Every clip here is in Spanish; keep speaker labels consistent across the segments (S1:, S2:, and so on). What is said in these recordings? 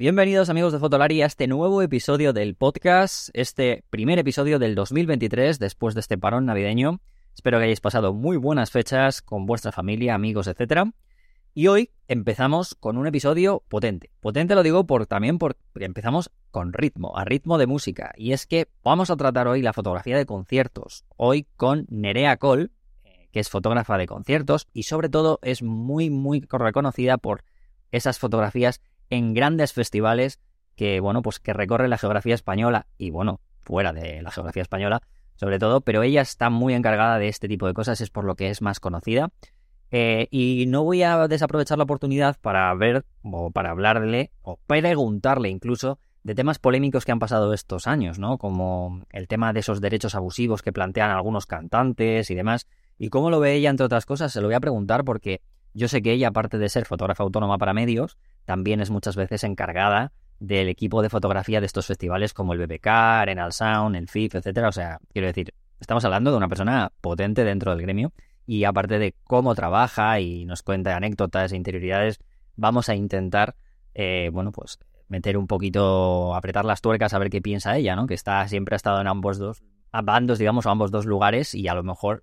S1: Bienvenidos amigos de Fotolari a este nuevo episodio del podcast, este primer episodio del 2023 después de este parón navideño. Espero que hayáis pasado muy buenas fechas con vuestra familia, amigos, etc. Y hoy empezamos con un episodio potente. Potente lo digo por, también porque empezamos con ritmo, a ritmo de música. Y es que vamos a tratar hoy la fotografía de conciertos. Hoy con Nerea Cole, eh, que es fotógrafa de conciertos y sobre todo es muy, muy reconocida por esas fotografías en grandes festivales que, bueno, pues que recorren la geografía española y, bueno, fuera de la geografía española, sobre todo, pero ella está muy encargada de este tipo de cosas, es por lo que es más conocida. Eh, y no voy a desaprovechar la oportunidad para ver o para hablarle o preguntarle incluso de temas polémicos que han pasado estos años, ¿no? Como el tema de esos derechos abusivos que plantean algunos cantantes y demás. Y cómo lo ve ella, entre otras cosas, se lo voy a preguntar porque yo sé que ella, aparte de ser fotógrafa autónoma para medios, también es muchas veces encargada del equipo de fotografía de estos festivales como el BBK, Arenal Sound, el FIF, etcétera. O sea, quiero decir, estamos hablando de una persona potente dentro del gremio y aparte de cómo trabaja y nos cuenta anécdotas e interioridades, vamos a intentar, eh, bueno, pues meter un poquito, apretar las tuercas a ver qué piensa ella, ¿no? Que está siempre ha estado en ambos dos bandos, digamos, o ambos dos lugares y a lo mejor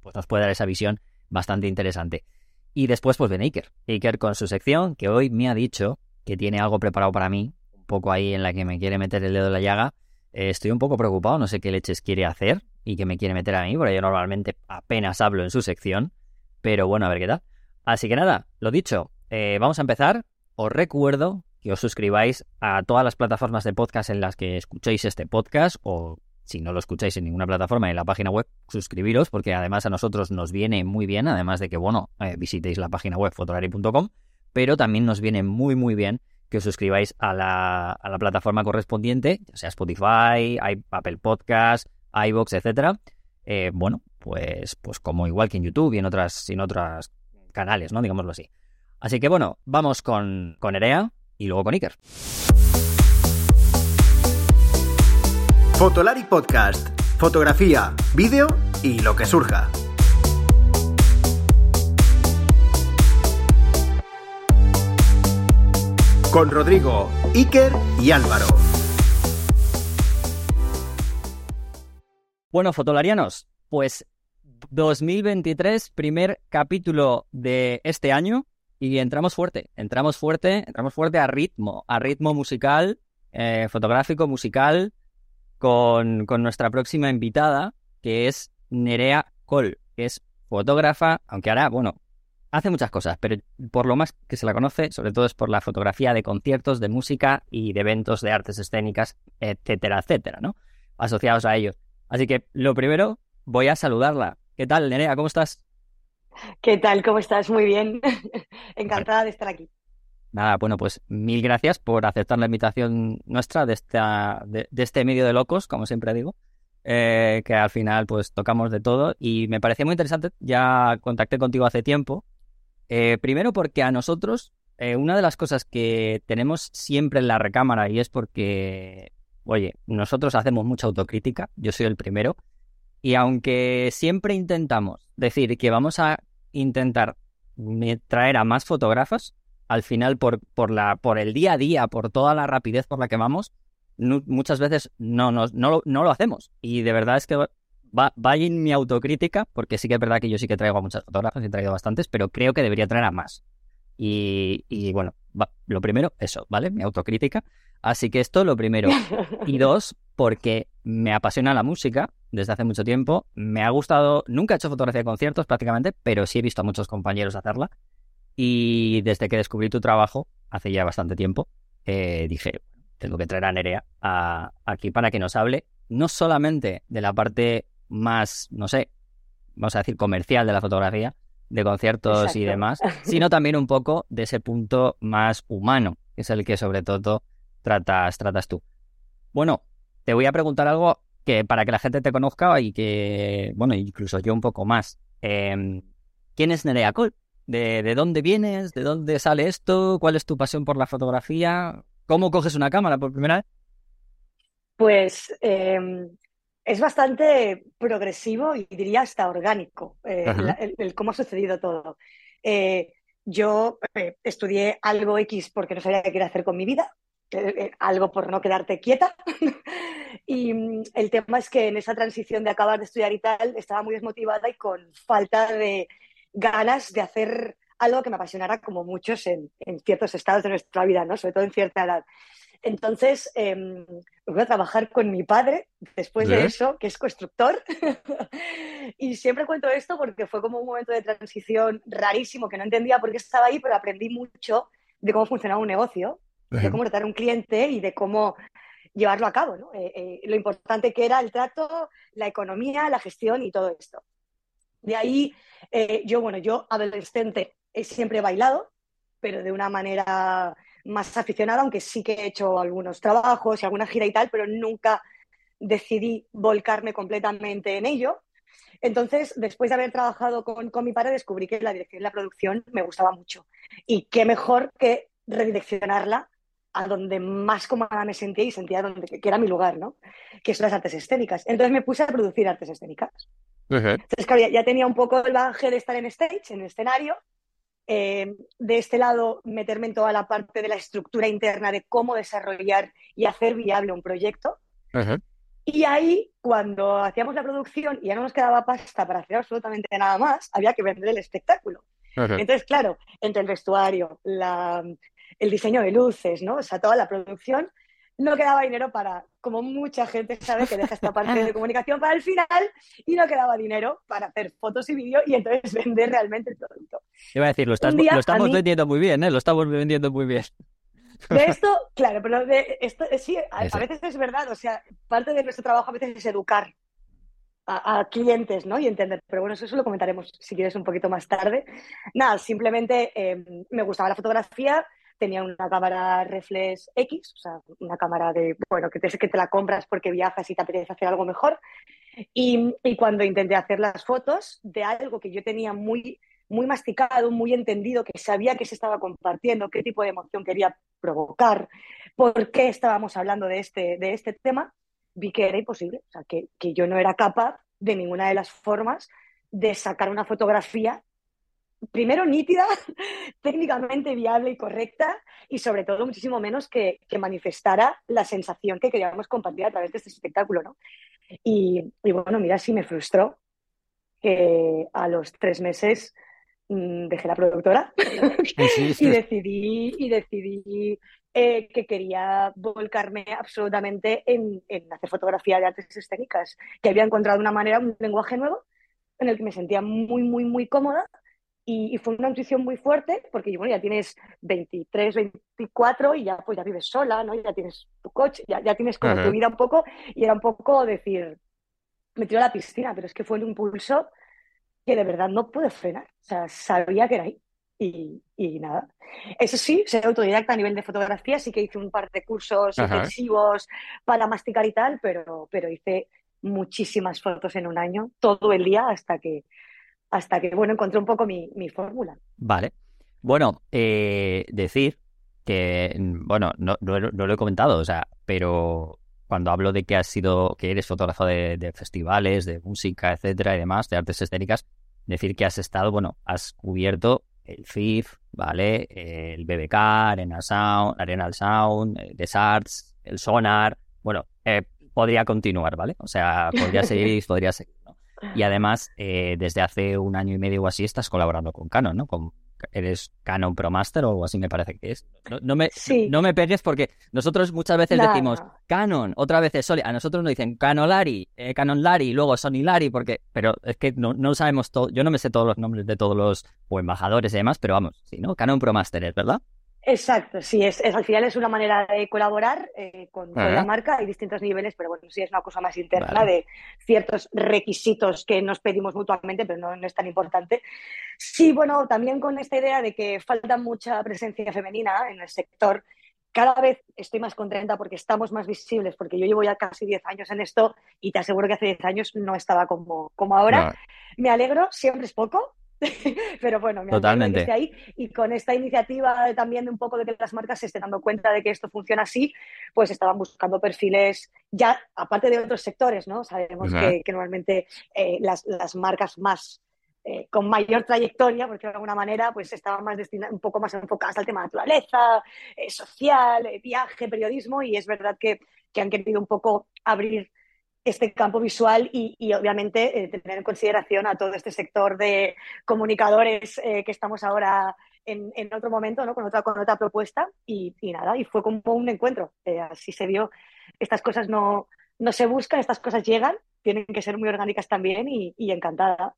S1: pues nos puede dar esa visión bastante interesante. Y después, pues viene Iker. Iker con su sección, que hoy me ha dicho que tiene algo preparado para mí, un poco ahí en la que me quiere meter el dedo en la llaga. Eh, estoy un poco preocupado, no sé qué leches quiere hacer y que me quiere meter a mí, porque yo normalmente apenas hablo en su sección. Pero bueno, a ver qué tal. Así que nada, lo dicho, eh, vamos a empezar. Os recuerdo que os suscribáis a todas las plataformas de podcast en las que escuchéis este podcast o si no lo escucháis en ninguna plataforma en la página web, suscribiros, porque además a nosotros nos viene muy bien, además de que, bueno, eh, visitéis la página web fotolari.com, pero también nos viene muy, muy bien que os suscribáis a la, a la plataforma correspondiente, ya sea Spotify, Apple Podcast, iBox, etcétera. Eh, bueno, pues, pues como igual que en YouTube y en otras, en otras canales, ¿no? Digámoslo así. Así que bueno, vamos con, con Erea y luego con Iker.
S2: Fotolari Podcast. Fotografía, vídeo y lo que surja. Con Rodrigo, Iker y Álvaro.
S1: Bueno, fotolarianos, pues 2023, primer capítulo de este año y entramos fuerte, entramos fuerte, entramos fuerte a ritmo, a ritmo musical, eh, fotográfico, musical, con, nuestra próxima invitada, que es Nerea Col, que es fotógrafa, aunque ahora, bueno, hace muchas cosas, pero por lo más que se la conoce, sobre todo es por la fotografía de conciertos, de música y de eventos de artes escénicas, etcétera, etcétera, ¿no? Asociados a ellos. Así que lo primero, voy a saludarla. ¿Qué tal, Nerea? ¿Cómo estás?
S3: ¿Qué tal? ¿Cómo estás? Muy bien. Encantada de estar aquí.
S1: Nada, bueno, pues mil gracias por aceptar la invitación nuestra de, esta, de, este medio de locos, como siempre digo, eh, que al final pues tocamos de todo. Y me parecía muy interesante, ya contacté contigo hace tiempo, eh, primero porque a nosotros eh, una de las cosas que tenemos siempre en la recámara y es porque, oye, nosotros hacemos mucha autocrítica, yo soy el primero, y aunque siempre intentamos decir que vamos a intentar traer a más fotógrafos, al final por, por, la, por el día a día, por toda la rapidez por la que vamos, muchas veces no, no, no, no, lo hacemos. Y de verdad es que va, va en mi autocrítica, porque sí que es verdad que yo sí que traigo a muchas fotógrafas, he traído bastantes, pero creo que debería traer a más. Y, y bueno, lo primero, eso, ¿vale? Mi autocrítica. Así que esto lo primero. Y dos, porque me apasiona la música desde hace mucho tiempo. Me ha gustado, nunca he hecho fotografía de conciertos prácticamente, pero sí he visto a muchos compañeros hacerla. Y desde que descubrí tu trabajo, hace ya bastante tiempo, eh, dije, tengo que traer a Nerea aquí para que nos hable no solamente de la parte más, no sé, vamos a decir, comercial de la fotografía, de conciertos y demás, sino también un poco de ese punto más humano, que es el que sobre todo tratas, tratas tú. Bueno, te voy a preguntar algo que para que la gente te conozca y que, bueno, incluso yo un poco más. Em, ¿Quién es Nerea Cole? De, dónde vienes, de dónde sale esto, cuál es tu pasión por la fotografía, cómo coges una cámara por primera vez.
S3: Pues em, es bastante progresivo y diría hasta orgánico eh, el, cómo ha sucedido todo. Eh, yo eh, estudié algo X porque no sabía qué quería hacer con mi vida algo por no quedarte quieta. y mm, el tema es que en esa transición de acabar de estudiar y tal, estaba muy desmotivada y con falta de ganas de hacer algo que me apasionara como muchos en, ciertos estados de nuestra vida, ¿no? Sobre todo en cierta edad. Entonces, eh, voy a trabajar con mi padre después de eso, que es constructor. y siempre cuento esto porque fue como un momento de transición rarísimo, que no entendía por qué estaba ahí, pero aprendí mucho de cómo funcionaba un negocio, de cómo tratar a un cliente y de cómo llevarlo a cabo. ¿no? Eh, eh, lo importante que era el trato, la economía, la gestión y todo esto. De ahí, eh, yo, bueno, yo adolescente he siempre bailado, pero de una manera más aficionada, aunque sí que he hecho algunos trabajos y alguna gira y tal, pero nunca decidí volcarme completamente en ello. Entonces, después de haber trabajado con, con mi padre, descubrí que la dirección y la producción me gustaba mucho. Y qué mejor que redireccionarla a donde más cómoda me sentía y sentía donde, que era mi lugar, ¿no? Que son las artes escénicas. Entonces me puse a producir artes escénicas. Entonces, claro, ya, tenía un poco el bagaje de estar en stage, en escenario. Eh, de este lado, meterme en toda la parte de la estructura interna de cómo desarrollar y hacer viable un proyecto. Y ahí, cuando hacíamos la producción y ya no nos quedaba pasta para hacer absolutamente nada más, había que vender el espectáculo. Entonces, claro, entre el vestuario, la, el diseño de luces, ¿no? O sea, toda la producción, no quedaba dinero para, como mucha gente sabe que deja esta parte de comunicación para el final, y no quedaba dinero para hacer fotos y vídeos y entonces vender realmente el producto.
S1: Iba a decir, lo, estamos vendiendo muy bien, ¿eh? Lo estamos vendiendo muy bien.
S3: De esto, claro, pero de esto sí, a, veces es verdad, o sea, parte de nuestro trabajo a veces es educar a, clientes, ¿no? Y entender, pero bueno, eso lo comentaremos si quieres un poquito más tarde. Nada, simplemente eh, me gustaba la fotografía, tenía una cámara reflex X, o sea, una cámara de, bueno, que te, que te la compras porque viajas y te apetece hacer algo mejor. Y, y, cuando intenté hacer las fotos de algo que yo tenía muy, muy masticado, muy entendido, que sabía que se estaba compartiendo, qué tipo de emoción quería provocar, por qué estábamos hablando de este, de este tema, vi que era imposible, o sea, que, que yo no era capaz de ninguna de las formas de sacar una fotografía primero nítida, técnicamente viable y correcta y sobre todo muchísimo menos que, manifestara la sensación que queríamos compartir a través de este espectáculo. ¿no? Y, bueno, mira, sí me frustró que a los tres meses mm, dejé la productora y decidí, y decidí eh, que quería volcarme absolutamente en, en hacer fotografía de artes escénicas, que había encontrado una manera, un lenguaje nuevo en el que me sentía muy, muy, muy cómoda y, fue una intuición muy fuerte porque bueno, ya tienes 23, 24 y ya, pues ya vives sola, ¿no? Ya tienes tu coche, ya, ya tienes como tu vida un poco y era un poco decir, me tiró a la piscina, pero es que fue un impulso que de verdad no pude frenar. O sea, sabía que era ahí. Y, y, nada. Eso sí, ser autodidacta a nivel de fotografía, sí que hice un par de cursos intensivos para masticar y tal, pero, pero hice muchísimas fotos en un año, todo el día, hasta que, hasta que, bueno, encontré un poco mi, fórmula.
S1: Vale. Bueno, eh, decir que, bueno, no, lo he comentado, o sea, pero cuando hablo de que has sido, que eres fotógrafo de, festivales, de música, etcétera, y demás, de artes escénicas, decir que has estado, bueno, has cubierto el FIF, ¿vale? El BBK, Arena Sound, Arenal Sound, el Desarts, el Sonar, bueno, eh, podría continuar, ¿vale? O sea, podría seguir, podría seguir. Y además, eh, desde hace un año y medio o así estás colaborando con Canon, ¿no? Con, eres Canon Pro Master o algo así me parece que es. No, me, no me pegues porque nosotros muchas veces decimos Canon, otra vez es Sony. A nosotros nos dicen Canolari, eh, Canon Lari, luego Sony Lari, porque, pero es que no, no sabemos todo. Yo no me sé todos los nombres de todos los o embajadores y demás, pero vamos, sí, ¿no? Canon Pro Master es, ¿verdad?
S3: Exacto, sí, es, al final es una manera de colaborar eh, con, la marca, hay distintos niveles, pero bueno, sí es una cosa más interna de ciertos requisitos que nos pedimos mutuamente, pero no, es tan importante. Sí, bueno, también con esta idea de que falta mucha presencia femenina en el sector, cada vez estoy más contenta porque estamos más visibles, porque yo llevo ya casi 10 años en esto y te aseguro que hace 10 años no estaba como, como ahora. Me alegro, siempre es poco, Pero bueno, me
S1: Totalmente.
S3: Que ahí. Y con esta iniciativa también de un poco de que las marcas se estén dando cuenta de que esto funciona así, pues estaban buscando perfiles ya, aparte de otros sectores, ¿no? Sabemos que, normalmente eh, las, marcas más eh, con mayor trayectoria, porque de alguna manera pues estaban más destinadas, un poco más enfocadas al tema de naturaleza, eh, social, eh, viaje, periodismo, y es verdad que, que, han querido un poco abrir este campo visual y, y obviamente tener en consideración a todo este sector de comunicadores que estamos ahora en, en, otro momento, ¿no? con, otra, con otra propuesta, y, y nada, y fue como un encuentro. así se vio, estas cosas no, no se buscan, estas cosas llegan tienen que ser muy orgánicas también y, encantada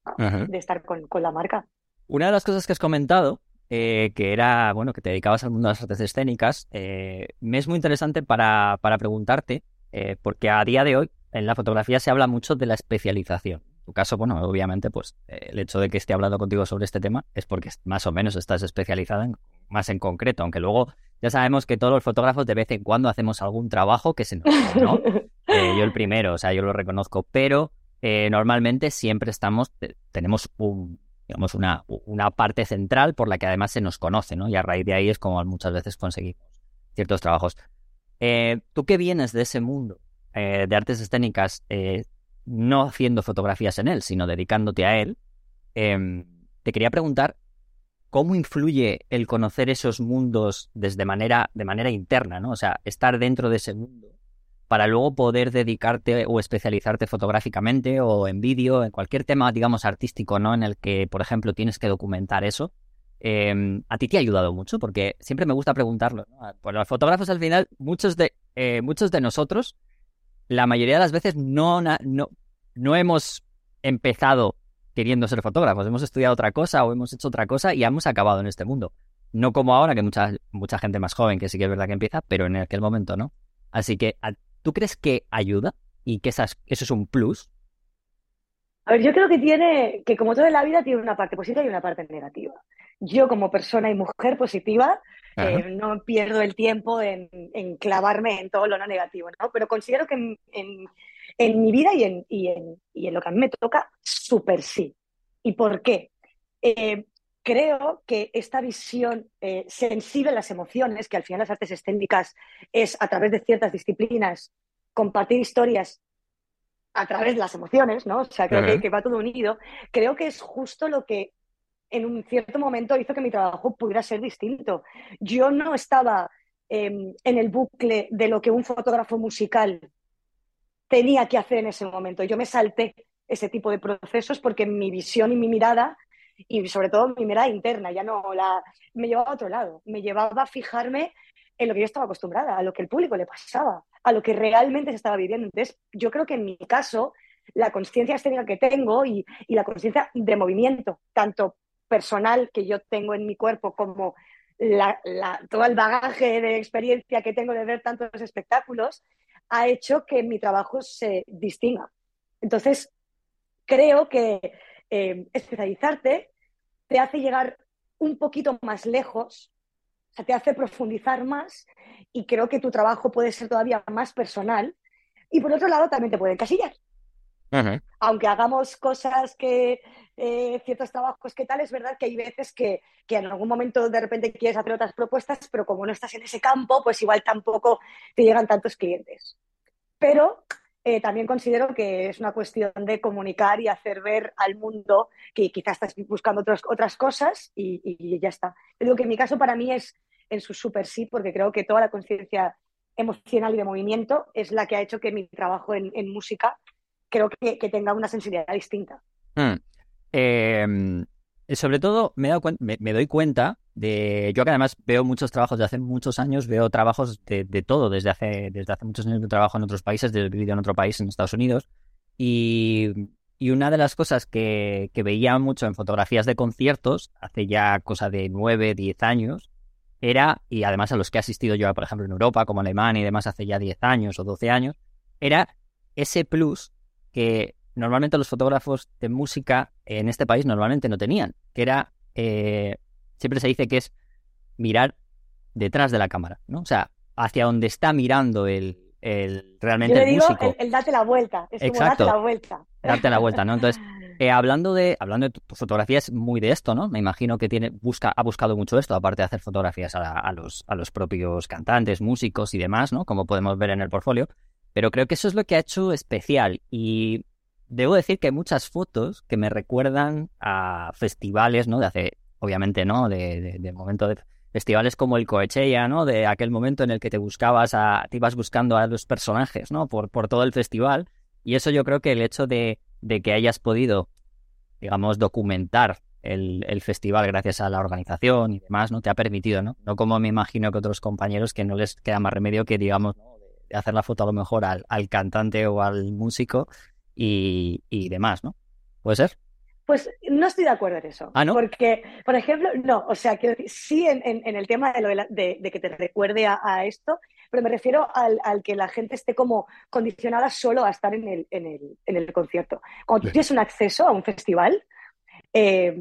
S3: de estar con, la marca.
S1: Una de las cosas que has comentado, eh, que era, bueno, que te dedicabas al mundo de las artes escénicas, eh, me es muy interesante para, para preguntarte, eh, porque a día de hoy en la fotografía se habla mucho de la especialización. En tu caso, bueno, obviamente, pues el hecho de que esté hablando contigo sobre este tema es porque más o menos estás especializada en, más en concreto, aunque luego ya sabemos que todos los fotógrafos de vez en cuando hacemos algún trabajo que se nos... ¿no? Eh, yo el primero, o sea, yo lo reconozco, pero eh, normalmente siempre estamos, tenemos un, digamos, una, una parte central por la que además se nos conoce, ¿no? Y a raíz de ahí es como muchas veces conseguimos ciertos trabajos. Eh, tú que vienes de ese mundo de artes escénicas, no haciendo fotografías en él, sino dedicándote a él, em, te quería preguntar cómo influye el conocer esos mundos desde manera, de manera interna, ¿no? O sea, estar dentro de ese mundo para luego poder dedicarte o especializarte fotográficamente o en vídeo, en cualquier tema, digamos, artístico, ¿no? En el que, por ejemplo, tienes que documentar eso. Em, a ti te ha ayudado mucho, porque siempre me gusta preguntarlo. los fotógrafos al final, muchos de, eh, muchos de nosotros, la mayoría de las veces no, no, no hemos empezado queriendo ser fotógrafos, hemos estudiado otra cosa o hemos hecho otra cosa y hemos acabado en este mundo. No como ahora, que mucha, mucha gente más joven, que sí que es verdad que empieza, pero en aquel momento no. Así que ¿Tú crees que ayuda y que eso es un plus?
S3: A ver, yo creo que tiene, que como toda la vida tiene una parte positiva y una parte negativa. Yo como persona y mujer positiva eh, no pierdo el tiempo en, clavarme en todo lo no negativo, ¿no? Pero considero que en, mi vida y en, y, en, lo que a mí me toca, súper sí. ¿Y por qué? Eh, creo que esta visión eh, sensible a las emociones, que al final las artes escénicas es a través de ciertas disciplinas compartir historias a través de las emociones, ¿no? O sea, creo que, va todo unido. Creo que es justo lo que en un cierto momento hizo que mi trabajo pudiera ser distinto. Yo no estaba em, en el bucle de lo que un fotógrafo musical tenía que hacer en ese momento. Yo me salté ese tipo de procesos porque mi visión y mi mirada y sobre todo mi mirada interna, ya no la me llevaba a otro lado, me llevaba a fijarme en lo que yo estaba acostumbrada, a lo que el público le pasaba, a lo que realmente se estaba viviendo. Entonces, yo creo que en mi caso, la conciencia estética que tengo y la conciencia de movimiento, tanto personal que yo tengo en mi cuerpo como todo el bagaje de experiencia que tengo de ver tantos espectáculos, ha hecho que mi trabajo se distinga. Entonces, creo que eh, especializarte te hace llegar un poquito más lejos, te hace profundizar más y creo que tu trabajo puede ser todavía más personal y por otro lado también te puede encasillar. Aunque hagamos cosas que, eh, ciertos trabajos que tal, es verdad que hay veces que, que, en algún momento de repente quieres hacer otras propuestas, pero como no estás en ese campo, pues igual tampoco te llegan tantos clientes. Pero eh, también considero que es una cuestión de comunicar y hacer ver al mundo que quizás estás buscando otras otras cosas y, ya está. Yo digo que en mi caso para mí es en su super sí, porque creo que toda la conciencia emocional y de movimiento es la que ha hecho que mi trabajo en, música creo que, tenga una sensibilidad distinta.
S1: Hmm. Em, sobre todo me, me, doy cuenta de, yo que además veo muchos trabajos de hace muchos años, veo trabajos de, todo, desde hace, desde hace muchos años de trabajo en otros países, desde vivido en otro país, en Estados Unidos, y, y una de las cosas que, que, veía mucho en fotografías de conciertos, hace ya cosa de 9, 10 años, era, y además a los que he asistido yo, por ejemplo, en Europa, como Alemania y demás, hace ya 10 años o 12 años, era ese plus que normalmente los fotógrafos de música en este país normalmente no tenían, que era eh, siempre se dice que es mirar detrás de la cámara, ¿no? O sea, hacia donde está mirando el, el realmente
S3: Yo
S1: el
S3: digo
S1: músico.
S3: El, date la vuelta, es Exacto. date la vuelta.
S1: Date la vuelta, ¿no? Entonces, eh, hablando de hablando de tu, fotografía es muy de esto, ¿no? Me imagino que tiene busca ha buscado mucho esto, aparte de hacer fotografías a, los a los propios cantantes, músicos y demás, ¿no? Como podemos ver en el portfolio. Pero creo que eso es lo que ha hecho especial y debo decir que hay muchas fotos que me recuerdan a festivales, ¿no? De hace, obviamente, ¿no? De, de, momento de festivales como el Coachella, ¿no? De aquel momento en el que te buscabas a, te ibas buscando a los personajes, ¿no? Por, por todo el festival. Y eso yo creo que el hecho de, de que hayas podido, digamos, documentar el, el, festival gracias a la organización y demás, ¿no? Te ha permitido, ¿no? No como me imagino que otros compañeros que no les queda más remedio que, digamos, de hacer la foto a lo mejor al, al cantante o al músico y, y demás, ¿no? ¿Puede ser?
S3: Pues no estoy de acuerdo en eso.
S1: ¿Ah, no?
S3: Porque, por ejemplo, no, o sea, decir, sí en, en, en el tema de, lo de, la, de, de, que te recuerde a, a esto, pero me refiero al, al, que la gente esté como condicionada solo a estar en el, en el, en el concierto. Cuando tú tienes un acceso a un festival, eh,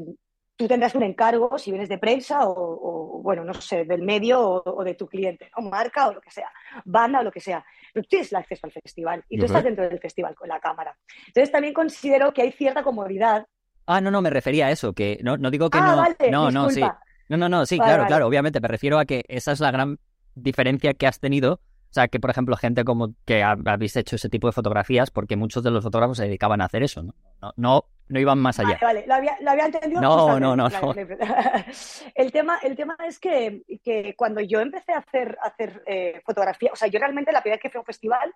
S3: tú tendrás un encargo si vienes de prensa o, o bueno, no sé, del medio o, o, de tu cliente, ¿no? marca o lo que sea, banda o lo que sea. Pero tú tienes el acceso al festival y tú uh -huh. estás dentro del festival con la cámara. Entonces también considero que hay cierta comodidad.
S1: Ah, no, no, me refería a eso, que no, no digo que
S3: ah,
S1: no.
S3: Vale,
S1: no,
S3: disculpa.
S1: no, sí. No, no, no, sí,
S3: vale,
S1: claro,
S3: vale.
S1: claro, obviamente, me refiero a que esa es la gran diferencia que has tenido. O sea, que por ejemplo, gente como que habéis hecho ese tipo de fotografías, porque muchos de los fotógrafos se dedicaban a hacer eso, ¿no? No, no, no iban más allá.
S3: Vale, vale, lo había, lo había entendido.
S1: No, no, no, no.
S3: El tema, el tema es que, que cuando yo empecé a hacer, a hacer eh, fotografía, o sea, yo realmente la primera vez que fui a un festival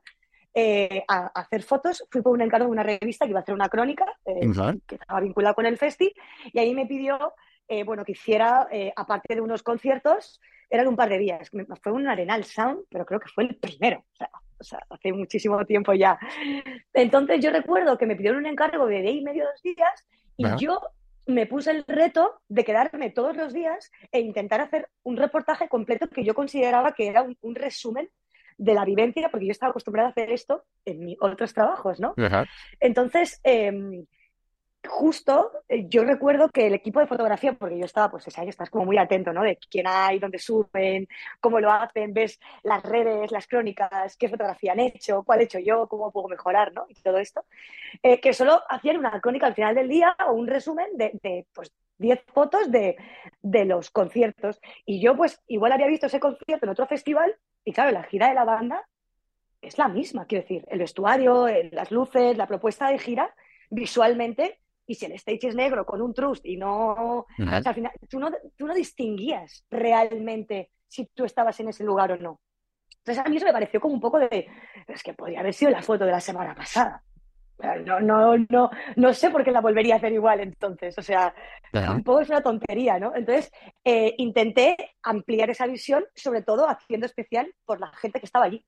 S3: eh, a, a, hacer fotos fui por un encargo de una revista que iba a hacer una crónica eh, que estaba vinculada con el festi y ahí me pidió, eh, bueno, que hiciera, aparte de unos conciertos, eran un par de días. Fue un Arenal Sound, pero creo que fue el primero. O sea, o sea, hace muchísimo tiempo ya. Entonces yo recuerdo que me pidieron un encargo de día y medio, dos días, y yo me puse el reto de quedarme todos los días e intentar hacer un reportaje completo que yo consideraba que era un, un resumen de la vivencia, porque yo estaba acostumbrada a hacer esto en mis otros trabajos, ¿no? Entonces, eh, justo eh, yo recuerdo que el equipo de fotografía, porque yo estaba, pues ahí estás como muy atento, ¿no? De quién hay, dónde suben, cómo lo hacen, ves las redes, las crónicas, qué fotografía han hecho, cuál he hecho yo, cómo puedo mejorar, ¿no? Y todo esto. Eh, que solo hacían una crónica al final del día o un resumen de, pues, 10 fotos de, de, los conciertos. Y yo, pues, igual había visto ese concierto en otro festival y, claro, la gira de la banda es la misma, quiero decir, el vestuario, las luces, la propuesta de gira, visualmente y si el stage es negro con un trust y no... O sea, al final, tú no, tú no distinguías realmente si tú estabas en ese lugar o no. Entonces a mí eso me pareció como un poco de... Es que podría haber sido la foto de la semana pasada. No, no, no, no sé por qué la volvería a hacer igual entonces. O sea, -huh. tampoco es una tontería, ¿no? Entonces eh, intenté ampliar esa visión, sobre todo haciendo especial por la gente que estaba allí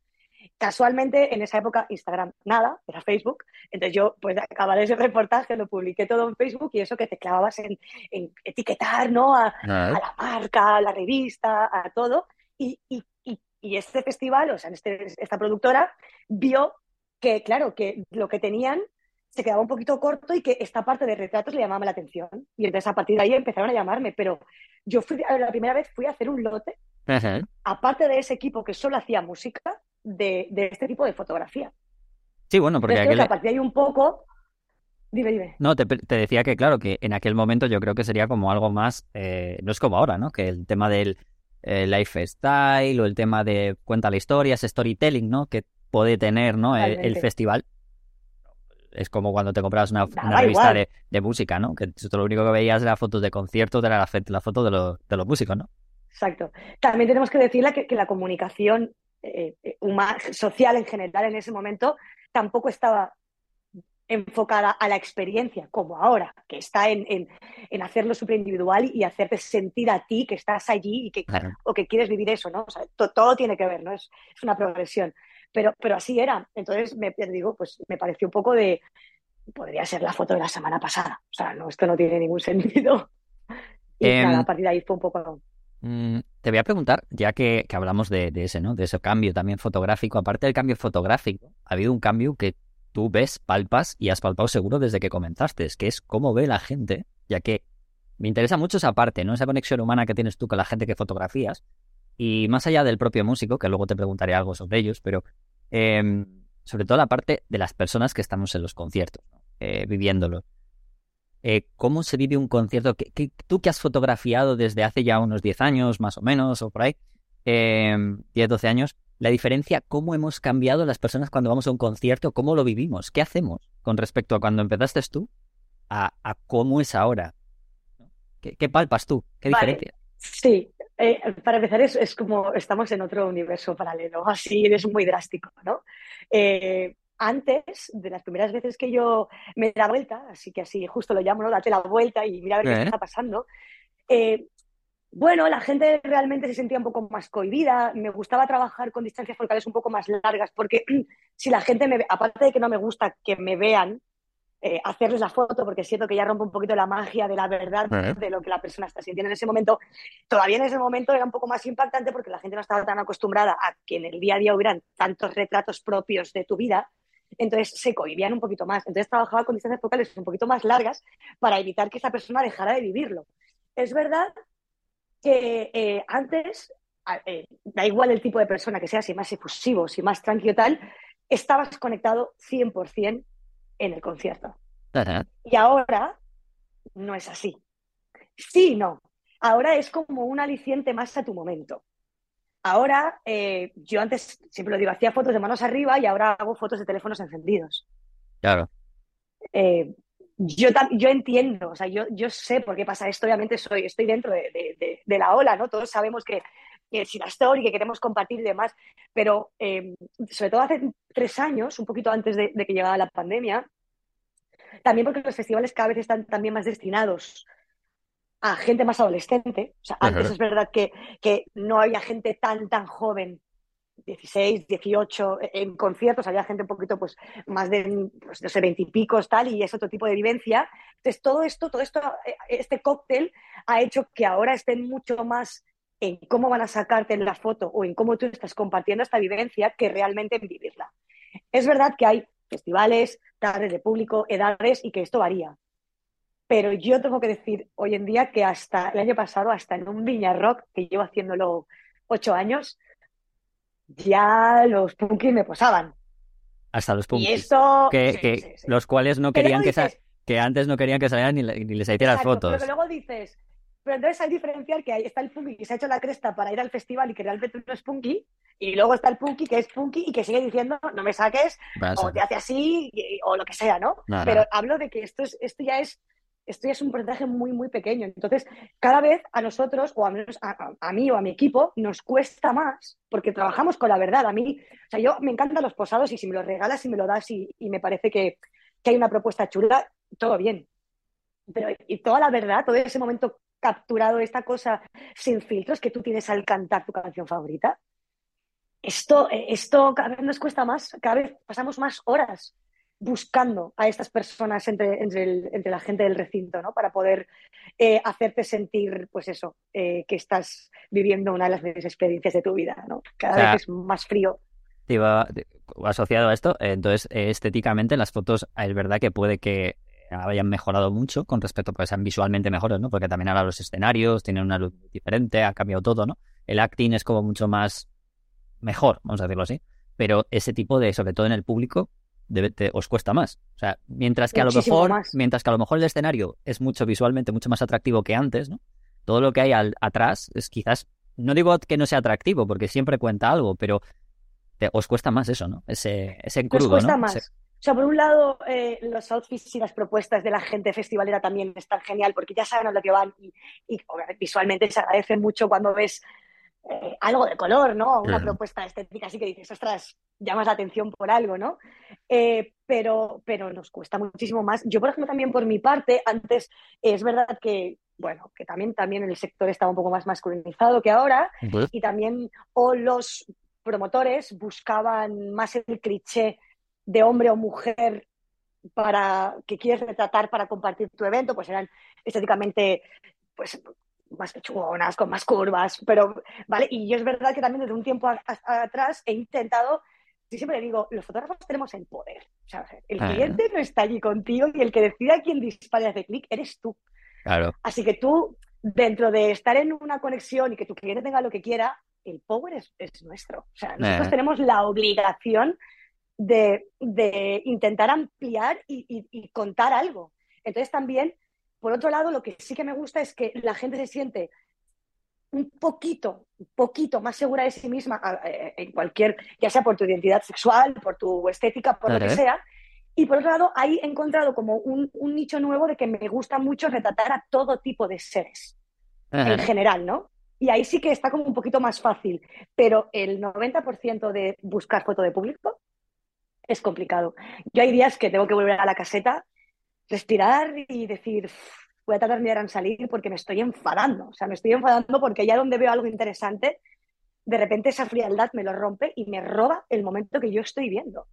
S3: casualmente en esa época Instagram nada, era Facebook, entonces yo pues acababa ese reportaje, lo publiqué todo en Facebook y eso que te clavabas en, en etiquetar, ¿no? A, a, la marca, a la revista, a todo. Y, y, y, y este festival, o sea, este, esta productora vio que, claro, que lo que tenían se quedaba un poquito corto y que esta parte de retratos le llamaba la atención. Y entonces a partir de ahí empezaron a llamarme, pero yo fui, la primera vez fui a hacer un lote, aparte de ese equipo que solo hacía música, de, de este tipo de fotografía.
S1: Sí, bueno, porque
S3: aquel... a partir de ahí un poco... Dime, dime.
S1: No, te, te, decía que claro, que en aquel momento yo creo que sería como algo más, eh, no es como ahora, ¿no? Que el tema del eh, lifestyle o el tema de cuenta la historia, ese storytelling, ¿no? Que puede tener, ¿no? El, el, festival. Es como cuando te comprabas una,
S3: Nada,
S1: una revista de, de, música, ¿no? Que tú lo único que veías era fotos de conciertos, era la, la foto de, lo, de los músicos, ¿no?
S3: Exacto. También tenemos que decirle que, que la comunicación eh, humana, social en general en ese momento tampoco estaba enfocada a la experiencia como ahora, que está en, en, en hacerlo súper individual y hacerte sentir a ti que estás allí y que, claro. o que quieres vivir eso, ¿no? O sea, to, todo tiene que ver, ¿no? Es, es, una progresión. Pero, pero así era. Entonces, me digo, pues me pareció un poco de. Podría ser la foto de la semana pasada. O sea, no, esto no tiene ningún sentido. Y eh, nada, a partir de ahí fue un poco.
S1: Te voy a preguntar, ya que, hablamos de, ese, ¿no? De ese cambio también fotográfico. Aparte del cambio fotográfico, ha habido un cambio que tú ves, palpas y has palpado seguro desde que comenzaste, que es cómo ve la gente, ya que me interesa mucho esa parte, ¿no? Esa conexión humana que tienes tú con la gente que fotografías. Y más allá del propio músico, que luego te preguntaré algo sobre ellos, pero eh, sobre todo la parte de las personas que estamos en los conciertos, ¿no? eh, viviéndolo. Eh, ¿Cómo se vive un concierto? ¿Qué, qué, tú que has fotografiado desde hace ya unos 10 años, más o menos, o por ahí, eh, 10, 12 años, la diferencia, cómo hemos cambiado las personas cuando vamos a un concierto, cómo lo vivimos, qué hacemos con respecto a cuando empezaste tú a, cómo es ahora. ¿Qué, palpas tú? ¿Qué diferencia?
S3: Sí, eh, para empezar es, es, como estamos en otro universo paralelo, así es muy drástico, ¿no? Eh, antes, de las primeras veces que yo me da vuelta, así que así justo lo llamo, ¿no? Date la vuelta y mira a ver qué está pasando. Eh, bueno, la gente realmente se sentía un poco más cohibida. Me gustaba trabajar con distancias focales un poco más largas, porque si la gente me ve, aparte de que no me gusta que me vean, eh, hacerles la foto, porque siento que ya rompe un poquito la magia de la verdad de lo que la persona está sintiendo en ese momento. Todavía en ese momento era un poco más impactante porque la gente no estaba tan acostumbrada a que en el día a día hubieran tantos retratos propios de tu vida entonces se cohibían un poquito más. Entonces trabajaba con distancias focales un poquito más largas para evitar que esa persona dejara de vivirlo. Es verdad que eh, antes, eh, da igual el tipo de persona que sea, si más efusivo, si más tranquilo tal, estabas conectado 100% en el concierto. Y ahora no es así. Sí, no. Ahora es como un aliciente más a tu momento. Ahora, eh, yo antes, siempre lo digo, hacía fotos de manos arriba y ahora hago fotos de teléfonos encendidos.
S1: Claro.
S3: Eh, yo, yo entiendo, o sea, yo, yo sé por qué pasa esto, obviamente soy, estoy dentro de, la ola, ¿no? Todos sabemos que, si la story, que queremos compartir y demás, pero eh, sobre todo hace tres años, un poquito antes de, que llegara la pandemia, también porque los festivales cada vez están también más destinados a gente más adolescente. O sea, antes es verdad que, que, no había gente tan, tan joven, 16, 18, en conciertos, había gente un poquito pues más de, pues, no sé, 20 y picos, tal, y es otro tipo de vivencia. Entonces, todo esto, todo esto, eh, este cóctel ha hecho que ahora estén mucho más en cómo van a sacarte en la foto o en cómo tú estás compartiendo esta vivencia que realmente en vivirla. Es verdad que hay festivales, tardes de público, edades y que esto varía. Pero yo tengo que decir hoy en día que hasta el año pasado, hasta en un Viña Rock, que llevo haciéndolo ocho años, ya los punkis me posaban.
S1: Hasta los punkis. Que, Los cuales no querían que, que antes no querían que salieran ni, les hicieran fotos.
S3: Pero luego dices, pero entonces hay diferenciar que ahí está el punky que se ha hecho la cresta para ir al festival y que realmente no es punky, y luego está el punky que es punky y que sigue diciendo no me saques, o te hace así, o lo que sea, ¿no? Pero hablo de que esto, es, esto ya es esto ya es un porcentaje muy, muy pequeño. Entonces, cada vez a nosotros, o a, a, mí o a mi equipo, nos cuesta más porque trabajamos con la verdad. A mí, o sea, yo me encantan los posados y si me los regalas y me lo das y, me parece que, hay una propuesta chula, todo bien. Pero y toda la verdad, todo ese momento capturado, esta cosa sin filtros que tú tienes al cantar tu canción favorita, esto, esto cada vez nos cuesta más, cada vez pasamos más horas buscando a estas personas entre, entre, la gente del recinto, ¿no? Para poder eh, hacerte sentir, pues eso, eh, que estás viviendo una de las mejores experiencias de tu vida, ¿no? Cada vez es más frío.
S1: asociado a esto, entonces estéticamente las fotos es verdad que puede que hayan mejorado mucho con respecto a que sean visualmente mejores, ¿no? Porque también ahora los escenarios tienen una luz diferente, ha cambiado todo, ¿no? El acting es como mucho más mejor, vamos a decirlo así. Pero ese tipo de, sobre todo en el público, os cuesta más. O sea, mientras que a lo mejor, mientras que a lo mejor el escenario es mucho visualmente mucho más atractivo que antes, ¿no? Todo lo que hay al, atrás es quizás, no digo que no sea atractivo, porque siempre cuenta algo, pero os cuesta más eso, ¿no? Ese, ese crudo, os
S3: cuesta más. O sea, por un lado, eh, los outfits y las propuestas de la gente festivalera también están genial porque ya saben a lo que van y, y visualmente se agradece mucho cuando ves eh, algo de color, ¿no? Una propuesta estética así que dices, ostras, llamas la atención por algo, ¿no? Eh, pero, pero nos cuesta muchísimo más. Yo, por ejemplo, también por mi parte, antes es verdad que, bueno, que también, también el sector estaba un poco más masculinizado que ahora y también o los promotores buscaban más el cliché de hombre o mujer para que quieres retratar para compartir tu evento, pues eran estéticamente pues más pechugonas, con más curvas, pero, ¿vale? Y yo es verdad que también desde un tiempo atrás he intentado, yo siempre digo, los fotógrafos tenemos el poder, o sea, el cliente no está allí contigo y el que decida a quién dispara y hace clic eres tú.
S1: Claro.
S3: Así que tú, dentro de estar en una conexión y que tu cliente tenga lo que quiera, el power es, es nuestro. O sea, nosotros eh. tenemos la obligación de, de intentar ampliar y, y, y contar algo. Entonces también por otro lado, lo que sí que me gusta es que la gente se siente un poquito, un poquito más segura de sí misma en cualquier, ya sea por tu identidad sexual, por tu estética, por lo que sea. Y por otro lado, ahí he encontrado como un, nicho nuevo de que me gusta mucho retratar a todo tipo de seres, en general, ¿no? Y ahí sí que está como un poquito más fácil, pero el 90% de buscar foto de público es complicado. Yo hay días que tengo que volver a la caseta, respirar y decir, voy a tratar de salir porque me estoy enfadando. O sea, me estoy enfadando porque ya donde veo algo interesante, de repente esa frialdad me lo rompe y me roba el momento que yo estoy viendo.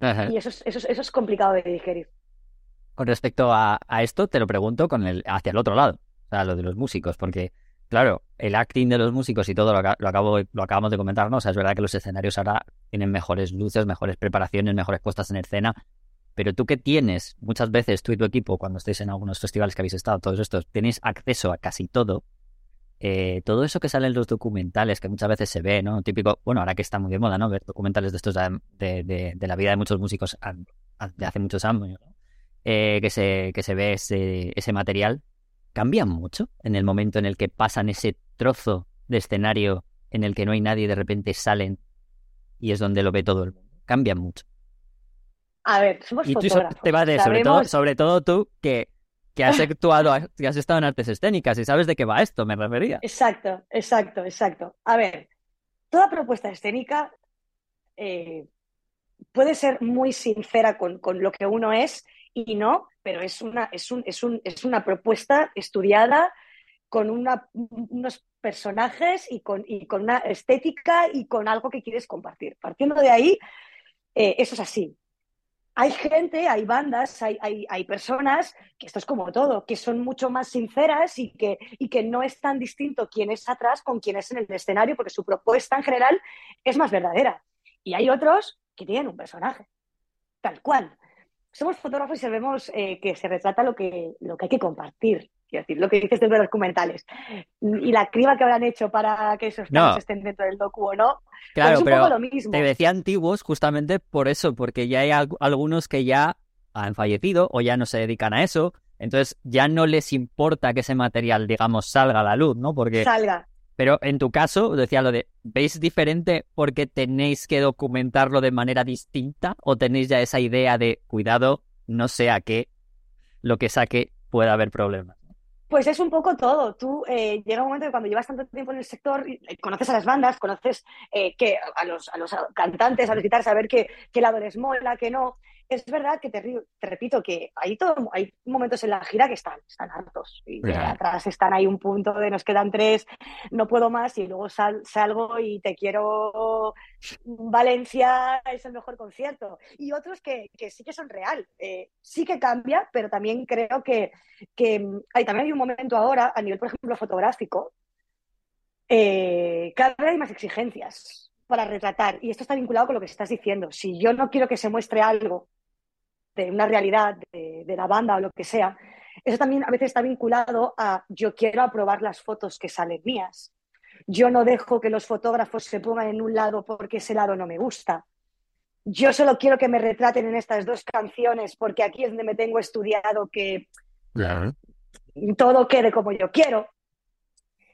S3: Y eso es, eso, eso es complicado de digerir.
S1: Con respecto a, esto, te lo pregunto con el, hacia el otro lado, o sea, lo de los músicos, porque, claro, el acting de los músicos y todo lo, lo, acabo, lo acabamos de comentar, ¿no? O sea, es verdad que los escenarios ahora tienen mejores luces, mejores preparaciones, mejores puestas en escena, pero tú que tienes, muchas veces tú y tu equipo, cuando estéis en algunos festivales que habéis estado, todos estos, tenéis acceso a casi todo, eh, todo eso que sale en los documentales, que muchas veces se ve, ¿no? Típico, bueno, ahora que está muy de moda, ¿no? Ver documentales de estos de, la vida de muchos músicos de hace muchos años, eh, que, se, que se ve ese, ese material, ¿cambia mucho en el momento en el que pasan ese trozo de escenario en el que no hay nadie de repente salen y es donde lo ve todo el mundo? Cambia mucho.
S3: A ver, somos
S1: y tú te va de, sobre, todo, sobre todo tú, que que has actuado, que has estado en artes escénicas y sabes de qué va esto, me refería.
S3: Exacto, exacto, exacto. A ver, toda propuesta escénica eh, puede ser muy sincera con, lo que uno es y no, pero es una, es un, es un, es una propuesta estudiada con una, unos personajes y con, y con una estética y con algo que quieres compartir. Partiendo de ahí, eh, eso es así hay gente, hay bandas, hay, hay, personas, que esto es como todo, que son mucho más sinceras y que, y que no es tan distinto quién es atrás con quién es en el escenario, porque su propuesta en general es más verdadera. Y hay otros que tienen un personaje, tal cual. Somos fotógrafos y sabemos eh, que se retrata lo que, lo que hay que compartir. Quiero decir, lo que dices de los documentales. Y la criba que habrán hecho para que esos no. estén dentro del docu o no.
S1: Pues claro, pero lo mismo. te decía antiguos justamente por eso, porque ya hay algunos que ya han fallecido o ya no se dedican a eso. Entonces ya no les importa que ese material, digamos, salga a la luz, ¿no? Porque...
S3: Salga.
S1: Pero en tu caso, decía lo de, ¿veis diferente porque tenéis que documentarlo de manera distinta? ¿O tenéis ya esa idea de, cuidado, no sea que lo que saque pueda haber problemas?
S3: Pues es un poco todo. Tú eh, llega un momento que cuando llevas tanto tiempo en el sector, eh, conoces a las bandas, conoces eh, que a los, a los cantantes, a los guitarras, saber qué, qué lado les mola, qué no es verdad que te, te, repito que hay, todo, hay momentos en la gira que están, están hartos. Y atrás están ahí un punto de nos quedan tres, no puedo más, y luego salgo y te quiero. Valencia es el mejor concierto. Y otros que, que sí que son real. Eh, sí que cambia, pero también creo que, que hay, también hay un momento ahora, a nivel, por ejemplo, fotográfico, eh, cada vez hay más exigencias para retratar. Y esto está vinculado con lo que estás diciendo. Si yo no quiero que se muestre algo de una realidad de, la banda o lo que sea, eso también a veces está vinculado a yo quiero aprobar las fotos que salen mías. Yo no dejo que los fotógrafos se pongan en un lado porque ese lado no me gusta. Yo solo quiero que me retraten en estas dos canciones porque aquí es donde me tengo estudiado que todo quede como yo quiero.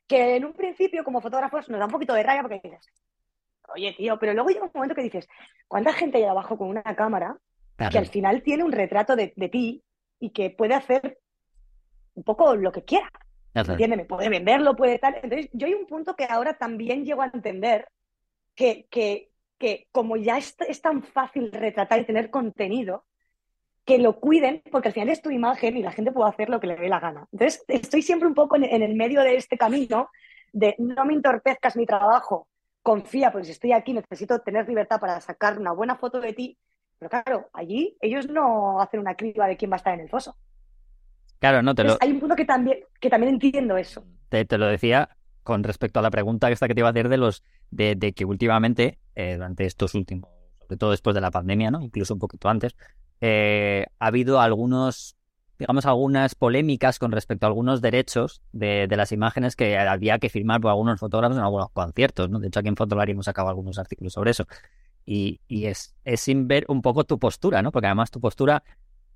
S3: Que en un principio como fotógrafos nos da un poquito de raya porque dices, oye tío, pero luego llega un momento que dices, ¿cuánta gente hay abajo con una cámara que al final tiene un retrato de, ti y que puede hacer un poco lo que quiera. ¿Entiendes? Puede venderlo, puede tal. Entonces, yo hay un punto que ahora también llego a entender que, que, que como ya es, tan fácil retratar y tener contenido, que lo cuiden, porque al final es tu imagen y la gente puede hacer lo que le dé la gana. Entonces, estoy siempre un poco en, en el medio de este camino de no me entorpezcas mi trabajo, confía, porque si estoy aquí necesito tener libertad para sacar una buena foto de ti pero claro, allí ellos no hacen una criba de quién va a estar en el foso.
S1: Claro, no te lo...
S3: Hay un punto que también, que también entiendo eso.
S1: Te, lo decía con respecto a la pregunta esta que te iba a hacer de los de, que últimamente, eh, durante estos últimos, sobre todo después de la pandemia, ¿no? Incluso un poquito antes, eh, ha habido algunos, digamos, algunas polémicas con respecto a algunos derechos de, las imágenes que había que firmar por algunos fotógrafos en algunos conciertos, ¿no? De hecho, aquí en Fotolari hemos sacado algunos artículos sobre eso. Y, es, es sin ver un poco tu postura, ¿no? Porque además tu postura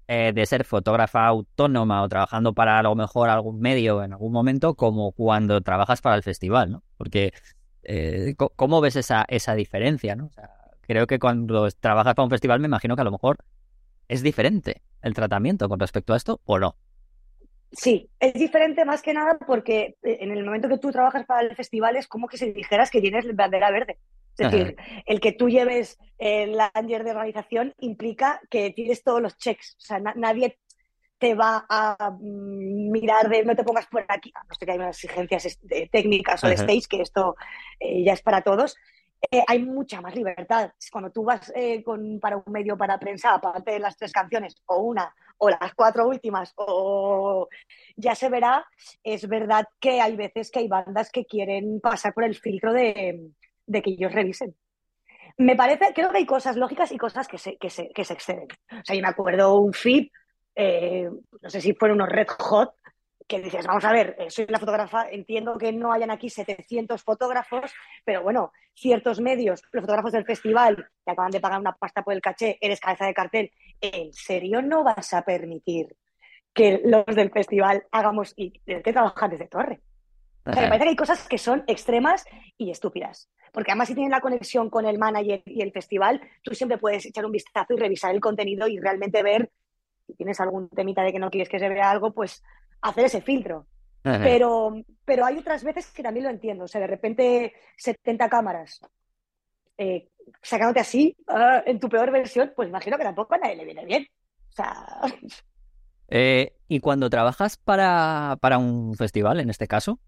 S1: eh, de ser fotógrafa autónoma o trabajando para a lo mejor algún medio en algún momento como cuando trabajas para el festival, ¿no? Porque, eh, ¿cómo ves esa, esa diferencia, ¿no? O sea, creo que cuando trabajas para un festival me imagino que a lo mejor es diferente el tratamiento con respecto a esto o no.
S3: Sí, es diferente más que nada porque eh, en el momento que tú trabajas para el festival es como que si dijeras que tienes bandera verde. Es decir, el que tú lleves el anger de organización implica que tienes todos los checks. O sea, nadie te va a mm, mirar de no te pongas por aquí, no sé que hay unas exigencias técnicas o de stage, que esto eh, ya es para todos. Eh, hay mucha más libertad. Cuando tú vas eh, con, para un medio para prensa, aparte de las tres canciones, o una, o las cuatro últimas, o ya se verá, es verdad que hay veces que hay bandas que quieren pasar por el filtro de, de que ellos revisen. Me parece, creo que hay cosas lógicas y cosas que se, que se, que se exceden. O sea, yo me acuerdo un feed, eh, no sé si fueron unos Red Hot, que dices, vamos a ver, eh, soy la fotógrafa, entiendo que no hayan aquí 700 fotógrafos, pero bueno, ciertos medios, los fotógrafos del festival, te acaban de pagar una pasta por el caché, eres cabeza de cartel, ¿en serio no vas a permitir que los del festival hagamos y que trabajar desde torre? Me parece que hay cosas que son extremas y estúpidas. Porque además si tienes la conexión con el manager y el festival, tú siempre puedes echar un vistazo y revisar el contenido y realmente ver si tienes algún temita de que no quieres que se vea algo, pues hacer ese filtro. Pero, pero hay otras veces que también lo entiendo. O sea, de repente 70 cámaras eh, sacándote así ah, en tu peor versión, pues imagino que tampoco a nadie le viene bien. O sea...
S1: Eh, y cuando trabajas para, para un festival, en este caso,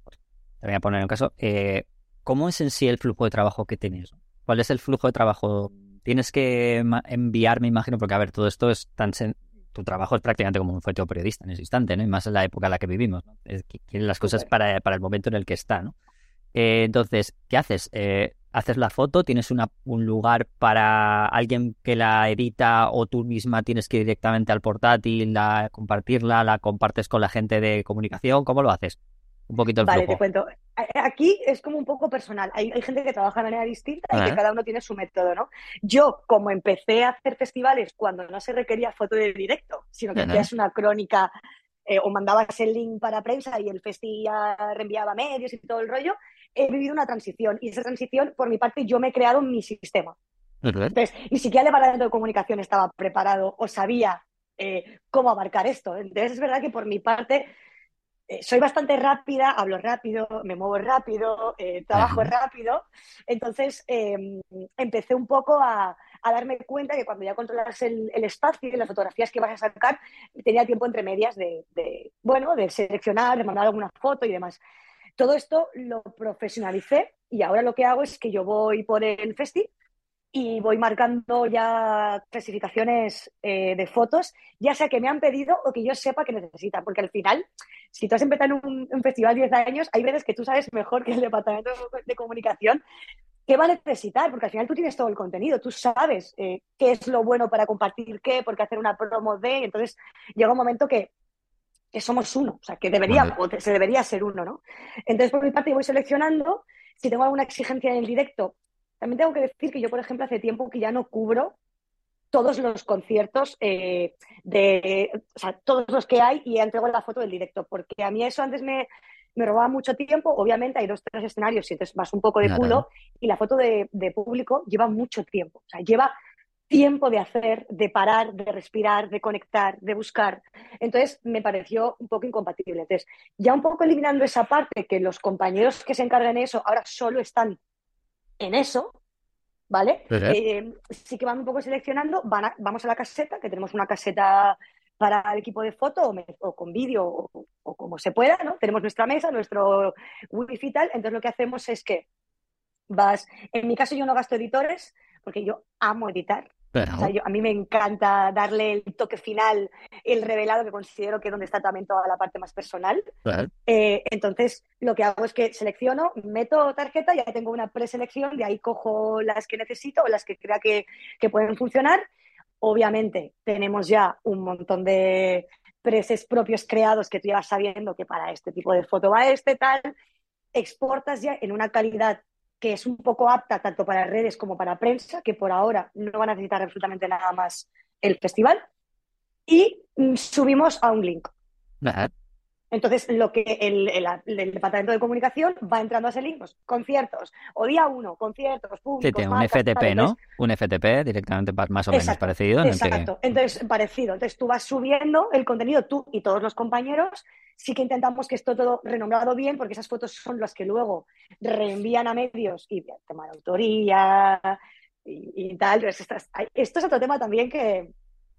S1: te voy a poner un caso, eh, ¿cómo es en sí el flujo de trabajo que tienes? ¿Cuál es el flujo de trabajo? Tienes que enviar, me imagino, porque a ver, todo esto es tan... Tu trabajo es prácticamente como un periodista en ese instante, ¿no? Y más en la época en la que vivimos, ¿no? las cosas para, para, el momento en el que está, ¿no? Eh, entonces, ¿qué haces? Eh, haces la foto, tienes una, un lugar para alguien que la edita o tú misma tienes que ir directamente al portátil, la, compartirla, la compartes con la gente de comunicación, ¿cómo lo haces? Un poquito el
S3: Vale, te cuento. Aquí es como un poco personal. Hay, gente que trabaja de manera distinta y que cada uno tiene su método, ¿no? Yo, como empecé a hacer festivales cuando no se requería foto de directo, sino que hacías una crónica eh, o mandabas el link para prensa y el festi ya reenviaba medios y todo el rollo, he vivido una transición. Y esa transición, por mi parte, yo me he creado mi sistema. Entonces, ni siquiera el departamento de comunicación estaba preparado o sabía eh, cómo abarcar esto. Entonces, es verdad que por mi parte eh, soy bastante rápida, hablo rápido, me muevo rápido, eh, trabajo rápido. Entonces em, empecé un poco a, darme cuenta que cuando ya controlas el, espacio y las fotografías que vas a sacar, tenía tiempo entre medias de, bueno, de seleccionar, de mandar alguna foto y demás. Todo esto lo profesionalicé y ahora lo que hago es que yo voy por el festi y voy marcando ya clasificaciones eh, de fotos, ya sea que me han pedido o que yo sepa que necesitan, porque al final, si tú has empezado en un, un festival 10 años, hay veces que tú sabes mejor que el departamento de comunicación qué va a necesitar, porque al final tú tienes todo el contenido, tú sabes eh, qué es lo bueno para compartir qué, porque hacer una promo de, entonces llega un momento que, somos uno, o sea, que debería, se debería ser uno, ¿no? Entonces, por mi parte, voy seleccionando, si tengo alguna exigencia en el directo, también tengo que decir que yo, por ejemplo, hace tiempo que ya no cubro todos los conciertos eh, de, o sea, todos los que hay y entrego la foto del directo, porque a mí eso antes me, me robaba mucho tiempo, obviamente hay dos, tres escenarios y entonces vas un poco de culo y la foto de, de, público lleva mucho tiempo, o sea, lleva tiempo de hacer, de parar, de respirar, de conectar, de buscar. Entonces me pareció un poco incompatible. Entonces, ya un poco eliminando esa parte que los compañeros que se encargan de eso ahora solo están en eso, ¿vale? Eh, sí que van un poco seleccionando, van vamos a la caseta, que tenemos una caseta para el equipo de foto o, con vídeo o, como se pueda, ¿no? Tenemos nuestra mesa, nuestro wifi y tal, entonces lo que hacemos es que vas, en mi caso yo no gasto editores porque yo amo editar, a mí me encanta darle el toque final, el revelado, que considero que es donde está también toda la parte más personal. Eh, entonces, lo que hago es que selecciono, meto tarjeta, ya tengo una preselección, de ahí cojo las que necesito o las que crea que, que pueden funcionar. Obviamente, tenemos ya un montón de preses propios creados que tú ya vas sabiendo que para este tipo de foto va este, tal. Exportas ya en una calidad que es un poco apta tanto para redes como para prensa, que por ahora no van a necesitar absolutamente nada más el festival. y mm, subimos a un link. Entonces, lo que el, departamento de comunicación va entrando a ese link, pues, conciertos, o día uno, conciertos, públicos.
S1: Sí, tiene un FTP, ¿no? Un FTP directamente más o menos parecido.
S3: exacto, entonces parecido. Entonces tú vas subiendo el contenido, tú y todos los compañeros. Sí que intentamos que esté todo renombrado bien, porque esas fotos son las que luego reenvían a medios y tema de autoría y, tal. esto es otro tema también que,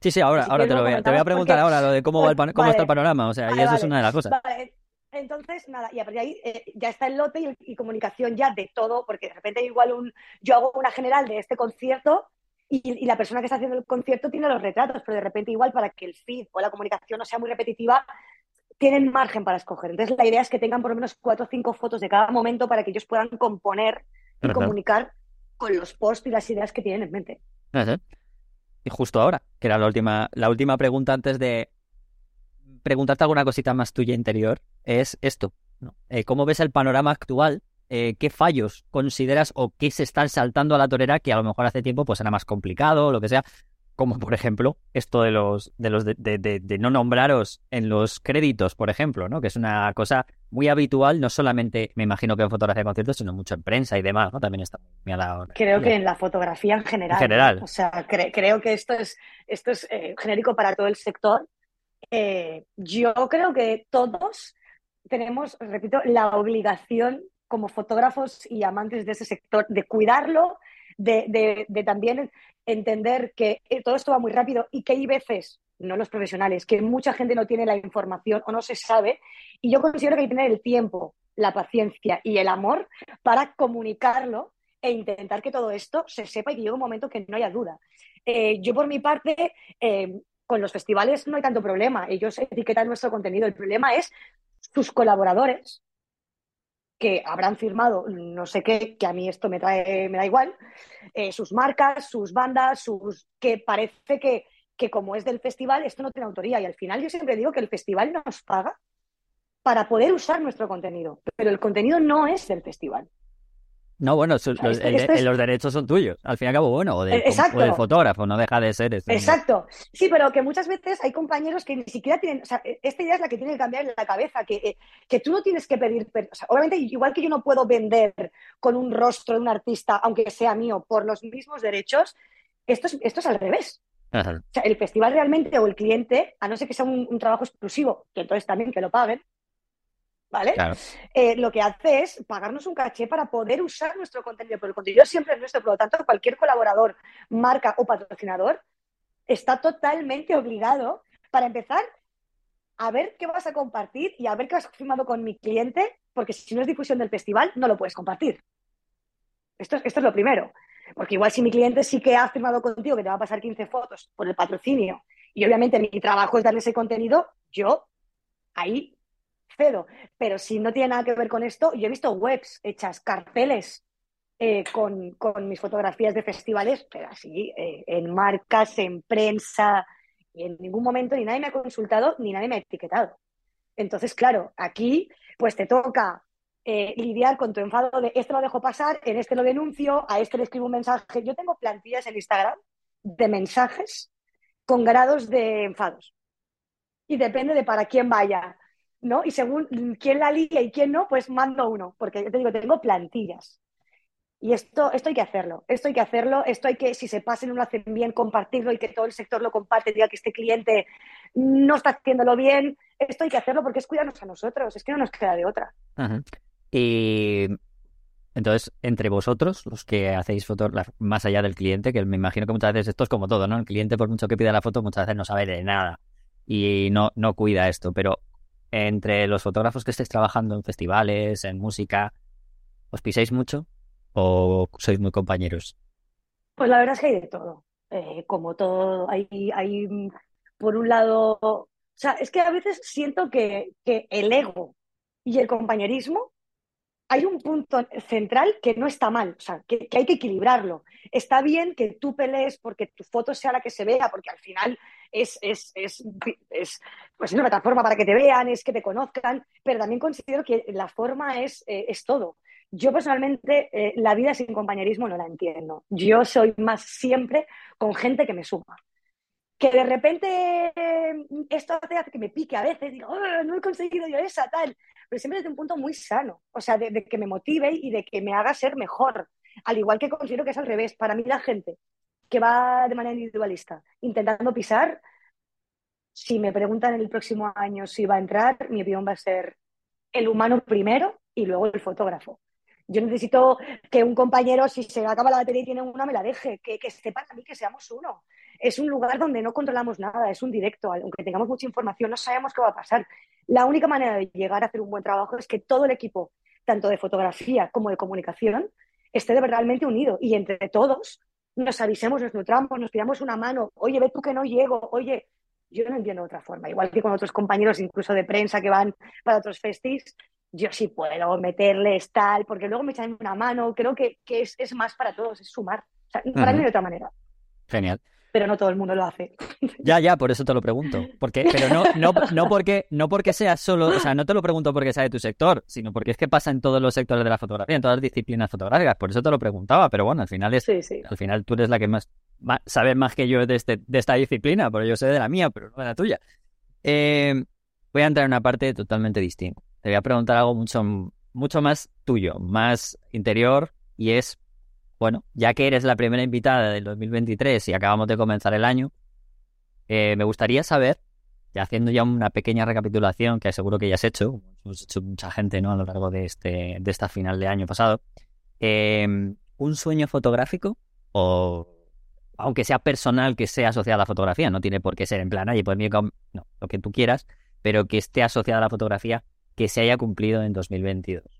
S1: Sí, sí, ahora, ahora te lo voy a, te voy a preguntar ahora lo de cómo, va el cómo está el panorama, o sea, y eso es una de las cosas. Vale.
S3: Entonces, nada, y a partir de ahí eh, ya está el lote y, comunicación ya de todo, porque de repente igual un, yo hago una general de este concierto y, la persona que está haciendo el concierto tiene los retratos, pero de repente igual para que el feed o la comunicación no sea muy repetitiva, tienen margen para escoger. Entonces, la idea es que tengan por lo menos cuatro o cinco fotos de cada momento para que ellos puedan componer y comunicar con los posts y las ideas que tienen en mente
S1: y justo ahora, que era la última, la última pregunta antes de preguntarte alguna cosita más tuya interior, es esto. Eh, ¿Cómo ves el panorama actual? Eh, ¿Qué fallos consideras o qué se están saltando a la torera que a lo mejor hace tiempo pues era más complicado o lo que sea? Como por ejemplo esto de los de los de, de, no nombraros en los créditos, por ejemplo, ¿no? Que es una cosa muy habitual, no solamente me imagino que en fotografía de conciertos, sino mucho en prensa y demás, ¿no? También está muy
S3: a Creo que en la fotografía en general. En general. O sea, creo que esto es, esto es eh, genérico para todo el sector. Eh, yo creo que todos tenemos, repito, la obligación como fotógrafos y amantes de ese sector de cuidarlo, de, de, también entender que eh, todo esto va muy rápido y que hay veces, no los profesionales, que mucha gente no tiene la información o no se sabe. Y yo considero que hay que tener el tiempo, la paciencia y el amor para comunicarlo e intentar que todo esto se sepa y que llegue un momento que no haya duda. Eh, yo por mi parte, eh, con los festivales no hay tanto problema. Ellos etiquetan nuestro contenido. El problema es sus colaboradores que habrán firmado no sé qué, que a mí esto me, trae, me da igual, eh, sus marcas, sus bandas, sus que parece que, que como es del festival, esto no tiene autoría. Y al final yo siempre digo que el festival nos paga para poder usar nuestro contenido, pero el contenido no es del festival.
S1: No, bueno, los, derechos son tuyos. Al fin y al cabo, bueno, o, del fotógrafo, no deja de ser eso.
S3: Exacto. Sí, pero que muchas veces hay compañeros que ni siquiera tienen. O sea, e, esta idea es la que tiene que cambiar en la cabeza, que, eh, que tú no tienes que pedir. O sea, obviamente, igual que yo no puedo vender con un rostro de un artista, aunque sea mío, por los mismos derechos, esto es, esto es al revés. O sea, el festival realmente o el cliente, a no ser que sea un trabajo exclusivo, que entonces también que lo paguen, ¿vale? Eh, lo que hace es pagarnos un caché para poder usar nuestro contenido, pero el contenido siempre es nuestro, por lo tanto, cualquier colaborador, marca o patrocinador está totalmente obligado para empezar a ver qué vas a compartir y a ver qué has firmado con mi cliente, porque si no es difusión del festival, no lo puedes compartir. Esto, esto es lo primero. Porque igual si mi cliente sí que ha firmado contigo que te va a pasar 15 fotos por el patrocinio y obviamente mi trabajo es darle ese contenido, yo ahí pero si no tiene nada que ver con esto, yo he visto webs hechas, carteles eh, con, mis fotografías de festivales, pero así, eh, en marcas, en prensa, y en ningún momento ni nadie me ha consultado ni nadie me ha etiquetado. Entonces, claro, aquí pues te toca eh, lidiar con tu enfado de este lo dejo pasar, en este lo denuncio, a este le escribo un mensaje. Yo tengo plantillas en Instagram de mensajes con grados de enfados. Y depende de para quién vaya. ¿No? Y según quién la liga y quién no, pues mando uno, porque yo te digo, tengo plantillas. Y esto, esto hay que hacerlo, esto hay que hacerlo, esto hay que, si se pasa y no lo hacen bien, compartirlo y que todo el sector lo comparte, diga que este cliente no está haciéndolo bien, esto hay que hacerlo porque es cuidarnos a nosotros, es que no nos queda de otra.
S1: Y entonces, entre vosotros, los que hacéis fotos más allá del cliente, que me imagino que muchas veces esto es como todo, ¿no? El cliente, por mucho que pida la foto, muchas veces no sabe de nada y no, no cuida esto, pero entre los fotógrafos que estéis trabajando en festivales, en música, ¿os pisáis mucho o sois muy compañeros?
S3: Pues la verdad es que hay de todo. Eh, como todo, hay, hay, por un lado, o sea, es que a veces siento que, que el ego y el compañerismo hay un punto central que no está mal, o sea, que, que, hay que equilibrarlo. Está bien que tú pelees porque tu foto sea la que se vea, porque al final es, es, es, es pues una plataforma para que te vean, es que te conozcan, pero también considero que la forma es, eh, es todo. Yo personalmente eh, la vida sin compañerismo no la entiendo. Yo soy más siempre con gente que me suma. Que de repente esto hace que me pique a veces, digo, oh, no he conseguido yo esa, tal, pero siempre desde un punto muy sano, o sea, de, que me motive y de que me haga ser mejor. Al igual que considero que es al revés. Para mí la gente que va de manera individualista intentando pisar, si me preguntan el próximo año si va a entrar, mi opinión va a ser el humano primero y luego el fotógrafo. Yo necesito que un compañero, si se acaba la batería y tiene una, me la deje, que, que esté para mí, que seamos uno. Es un lugar donde no controlamos nada, es un directo. Aunque tengamos mucha información, no sabemos qué va a pasar. La única manera de llegar a hacer un buen trabajo es que todo el equipo, tanto de fotografía como de comunicación, esté realmente unido y entre todos nos avisemos, nos nutramos, nos pidamos una mano. Oye, ve tú que no llego. Oye, yo no entiendo de otra forma. Igual que con otros compañeros, incluso de prensa que van para otros festis, yo sí puedo meterles tal, porque luego me echan una mano. Creo que, es, más para todos, es sumar. para mí de otra manera.
S1: Genial.
S3: Pero no todo el mundo lo hace.
S1: Ya, ya, por eso te lo pregunto. Porque, pero no, no, no, porque, no porque sea solo, o sea, no te lo pregunto porque sea de tu sector, sino porque es que pasa en todos los sectores de la fotografía, en todas las disciplinas fotográficas. Por eso te lo preguntaba, pero bueno, al final es, al final tú eres la que más, sabes más que yo de, este, de esta disciplina, porque yo sé de la mía, pero no de la tuya. Eh, voy a entrar en una parte totalmente distinta te voy a preguntar algo mucho, mucho más tuyo, más interior, y es, bueno, ya que eres la primera invitada del 2023 y acabamos de comenzar el año, eh, me gustaría saber, ya haciendo ya una pequeña recapitulación que seguro que ya has hecho, hemos hecho mucha gente ¿no? a lo largo de, este, de esta final de año pasado, em, un sueño fotográfico o aunque sea personal que sea asociado a la fotografía, no tiene por qué ser en plan, y pues no, lo que tú quieras, pero que esté asociado a la fotografía que se haya cumplido en 2022.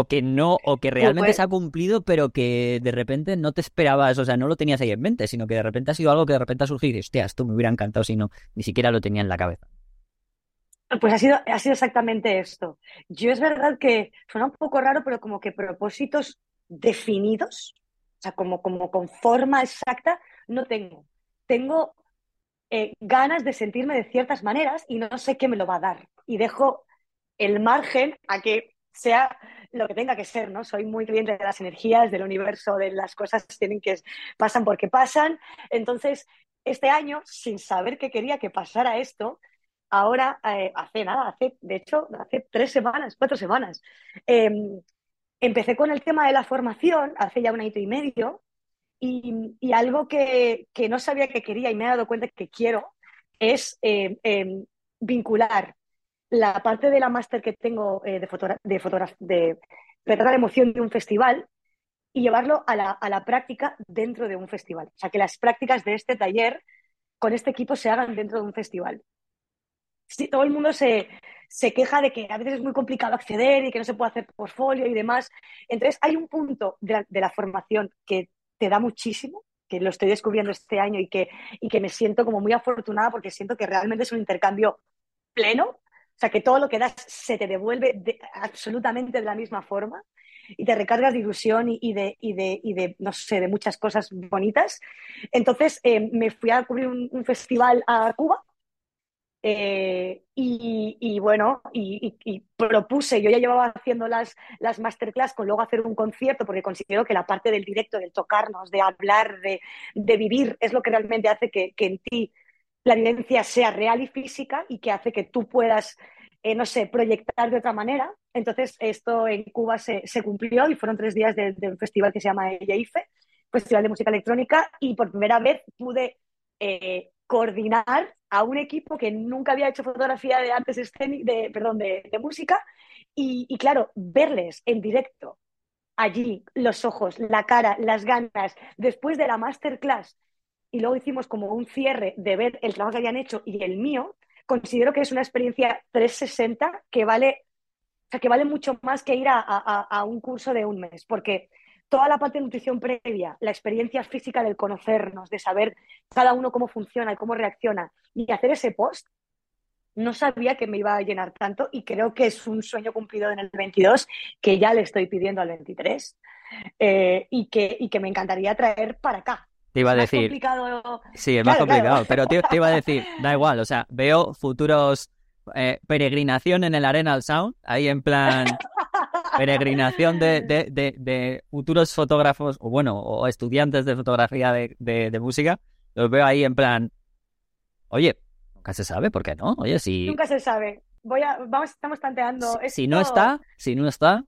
S1: O que no, o que realmente se ha cumplido, pero que de repente no te esperabas, o sea, no lo tenías ahí en mente, sino que de repente ha sido algo que de repente ha surgido y dices, hostia, esto me hubiera encantado si no, ni siquiera lo tenía en la cabeza.
S3: Pues ha sido, ha sido exactamente esto. Yo es verdad que suena un poco raro, pero como que propósitos definidos, o sea, como, como con forma exacta, no tengo. Tengo eh, ganas de sentirme de ciertas maneras y no sé qué me lo va a dar. Y dejo el margen a que sea lo que tenga que ser, ¿no? Soy muy creyente de las energías, del universo, de las cosas tienen que pasan porque pasan. Entonces, este año, sin saber que quería que pasara esto, ahora, eh, hace nada, hace, de hecho, hace tres semanas, cuatro semanas, em, empecé con el tema de la formación hace ya un año y medio y, algo que, no sabía que quería y me he dado cuenta que quiero es em, em, vincular la parte de la máster que tengo eh, de, de, de tratar la emoción de un festival y llevarlo a la, a la, práctica dentro de un festival. O sea, que las prácticas de este taller con este equipo se hagan dentro de un festival. Sí, todo el mundo se, se queja de que a veces es muy complicado acceder y que no se puede hacer portfolio y demás. Entonces, hay un punto de la, de la formación que te da muchísimo, que lo estoy descubriendo este año y que, y que me siento como muy afortunada porque siento que realmente es un intercambio pleno o sea, que todo lo que das se te devuelve absolutamente de la misma forma y te recargas de ilusión y, de, y, de, y de, no sé, de muchas cosas bonitas. Entonces eh, me fui a cubrir un, festival a Cuba eh, y, bueno, y, propuse, yo ya llevaba haciendo las, las masterclass con luego hacer un concierto, porque considero que la parte del directo, del tocarnos, de hablar, de, de vivir, es lo que realmente hace que, que en ti la vivencia sea real y física y que hace que tú puedas, eh, no sé, proyectar de otra manera. Entonces, esto en Cuba se, cumplió y fueron tres días de, un festival que se llama EIFE, Festival de Música Electrónica, y por primera vez pude eh, coordinar a un equipo que nunca había hecho fotografía de antes de, perdón, de, música, y, y claro, verles en directo allí, los ojos, la cara, las ganas, después de la masterclass, y luego hicimos como un cierre de ver el trabajo que habían hecho y el mío, considero que es una experiencia 360 que vale, o sea, que vale mucho más que ir a, un curso de un mes, porque toda la parte de nutrición previa, la experiencia física del conocernos, de saber cada uno cómo funciona y cómo reacciona, y hacer ese post, no sabía que me iba a llenar tanto y creo que es un sueño cumplido en el 22 que ya le estoy pidiendo al 23 eh, y, que, y que me encantaría traer para acá.
S1: Te iba a decir. Sí, es más complicado, pero te, iba a decir, da igual, o sea, veo futuros eh, peregrinación en el Arenal Sound, ahí en plan peregrinación de, de, futuros fotógrafos, o bueno, o estudiantes de fotografía de, música, los veo ahí en plan Oye, nunca se sabe, ¿por qué no? Oye, si...
S3: Nunca se sabe. Voy a, vamos, estamos tanteando.
S1: Si, no está, si no está,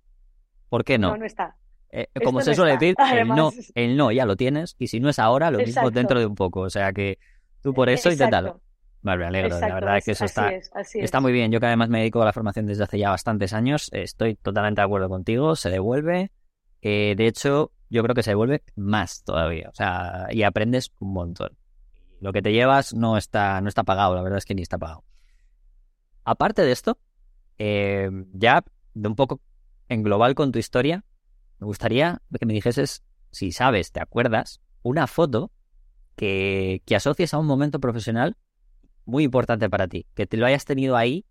S1: ¿por qué no?
S3: No, no está.
S1: Eh, como se suele decir, el no, el no ya lo tienes, y si no es ahora, lo mismo dentro de un poco. O sea que tú por eso inténtalo. Vale, me alegro. la verdad es que eso está, está muy bien. Yo que además me dedico a la formación desde hace ya bastantes años, estoy totalmente de acuerdo contigo. Se devuelve. Eh, de hecho, yo creo que se devuelve más todavía. O sea, y aprendes un montón. Lo que te llevas no está, no está pagado, la verdad es que ni está pagado. Aparte de esto, eh, ya de un poco en global con tu historia, me gustaría que me dijeses, si sabes, te acuerdas, una foto que, que asocies a un momento profesional muy importante para ti, que te lo hayas tenido ahí,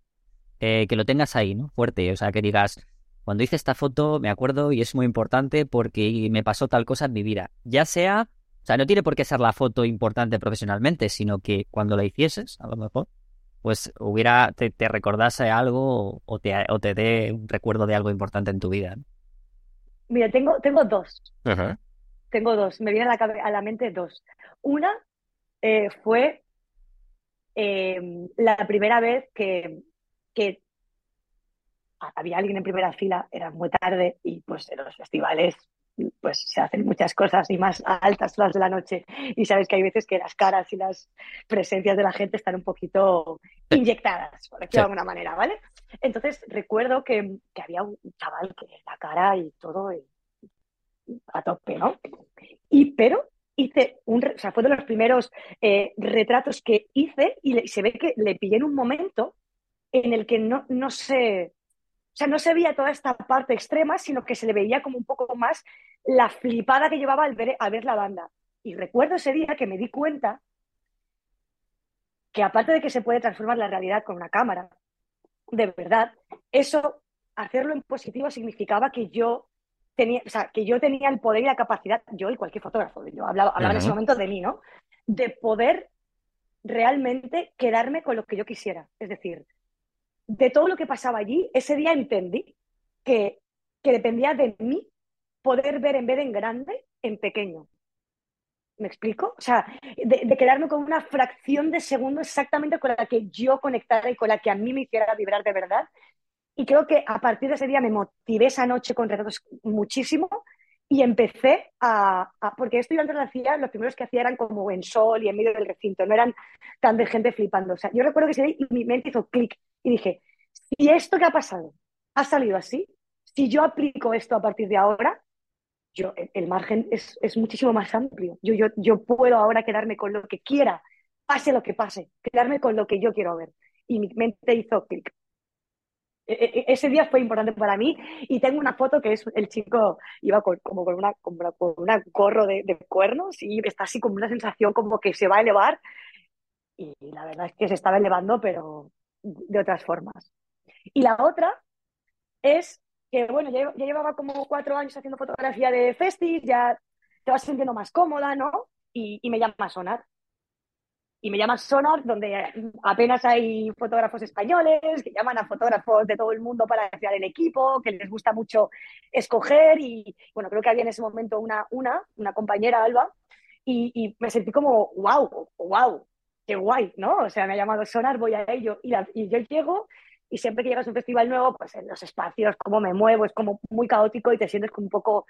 S1: eh, que lo tengas ahí, ¿no? Fuerte, o sea, que digas, cuando hice esta foto me acuerdo y es muy importante porque me pasó tal cosa en mi vida. Ya sea, o sea, no tiene por qué ser la foto importante profesionalmente, sino que cuando la hicieses, a lo mejor, pues hubiera, te, recordase algo o te, o te dé un recuerdo de algo importante en tu vida.
S3: Mira, tengo, tengo dos. Tengo dos, me viene a la, a la mente dos. Una eh, fue Em, la primera vez que, que había alguien en primera fila, era muy tarde y pues en los festivales pues se hacen muchas cosas y más a altas horas de la noche y sabes que hay veces que las caras y las presencias de la gente están un poquito inyectadas, por decirlo de alguna manera, ¿vale? Entonces recuerdo que, que, había un chaval que la cara y todo a tope, ¿no? Y pero hice un, o sea, fue de los primeros eh, retratos que hice y, se ve que le pillé en un momento en el que no, no se, o sea, no se veía toda esta parte extrema, sino que se le veía como un poco más la flipada que llevaba al ver, ver la banda. Y recuerdo ese día que me di cuenta que aparte de que se puede transformar la realidad con una cámara, de verdad, eso, hacerlo en positivo significaba que yo tenía, o sea, que yo tenía el poder y la capacidad, yo y cualquier fotógrafo, yo hablaba, hablaba en ese momento de mí, ¿no? De poder realmente quedarme con lo que yo quisiera. Es decir, de todo lo que pasaba allí, ese día entendí que, que dependía de mí poder ver en vez de en grande, en pequeño. ¿Me explico? O sea, de, de, quedarme con una fracción de segundo exactamente con la que yo conectara y con la que a mí me hiciera vibrar de verdad y creo que a partir de ese día me motivé esa noche con retratos muchísimo y empecé a, porque esto yo antes lo hacía, los primeros que hacía eran como en sol y en medio del recinto, no eran tan de gente flipando. O sea, yo recuerdo que día mi mente hizo clic y dije, si esto que ha pasado ha salido así, si yo aplico esto a partir de ahora, yo, el, margen es, es, muchísimo más amplio. Yo, yo, yo puedo ahora quedarme con lo que quiera, pase lo que pase, quedarme con lo que yo quiero ver. Y mi mente hizo clic. E, e, ese día fue importante para mí y tengo una foto que es el chico iba como con una, con una gorro de, cuernos y está así como una sensación como que se va a elevar y la verdad es que se estaba elevando pero de otras formas. Y la otra es que bueno, ya, llevaba como cuatro años haciendo fotografía de festis, ya te vas sintiendo más cómoda, ¿no? Y, y me llama a sonar y me llama Sonar, donde apenas hay fotógrafos españoles, que llaman a fotógrafos de todo el mundo para crear el equipo, que les gusta mucho escoger y bueno, creo que había en ese momento una, una, una compañera, Alba, y, me sentí como, wow, wow, qué guay, ¿no? O sea, me ha llamado Sonar, voy a ello y, yo llego y siempre que llegas un festival nuevo, pues en los espacios, cómo me muevo, es como muy caótico y te sientes como un poco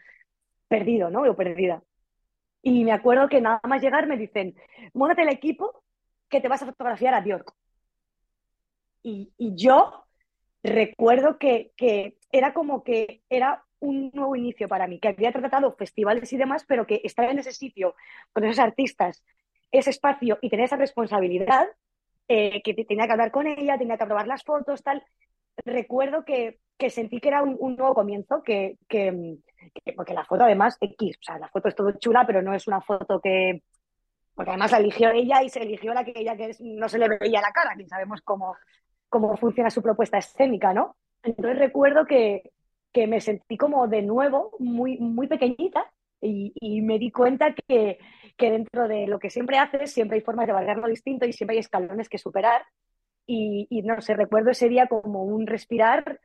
S3: perdido, ¿no? O perdida. Y me acuerdo que nada más llegar me dicen, móntate el equipo que te vas a fotografiar a Bjork. Y, yo recuerdo que, era como que era un nuevo inicio para mí, que había tratado festivales y demás, pero que estar en ese sitio con esos artistas, ese espacio y tener esa responsabilidad, eh, que tenía que hablar con ella, tenía que aprobar las fotos, tal. Recuerdo que, sentí que era un, nuevo comienzo, que, porque la foto además X, o sea, la foto es todo chula, pero no es una foto que, porque además la eligió ella y se eligió la que ella que no se le veía la cara, ni sabemos cómo, cómo funciona su propuesta escénica, ¿no? Entonces recuerdo que, que me sentí como de nuevo muy, muy pequeñita y, y me di cuenta que, que, dentro de lo que siempre haces, siempre hay formas de valorarlo distinto y siempre hay escalones que superar. Y, y no sé, recuerdo ese día como un respirar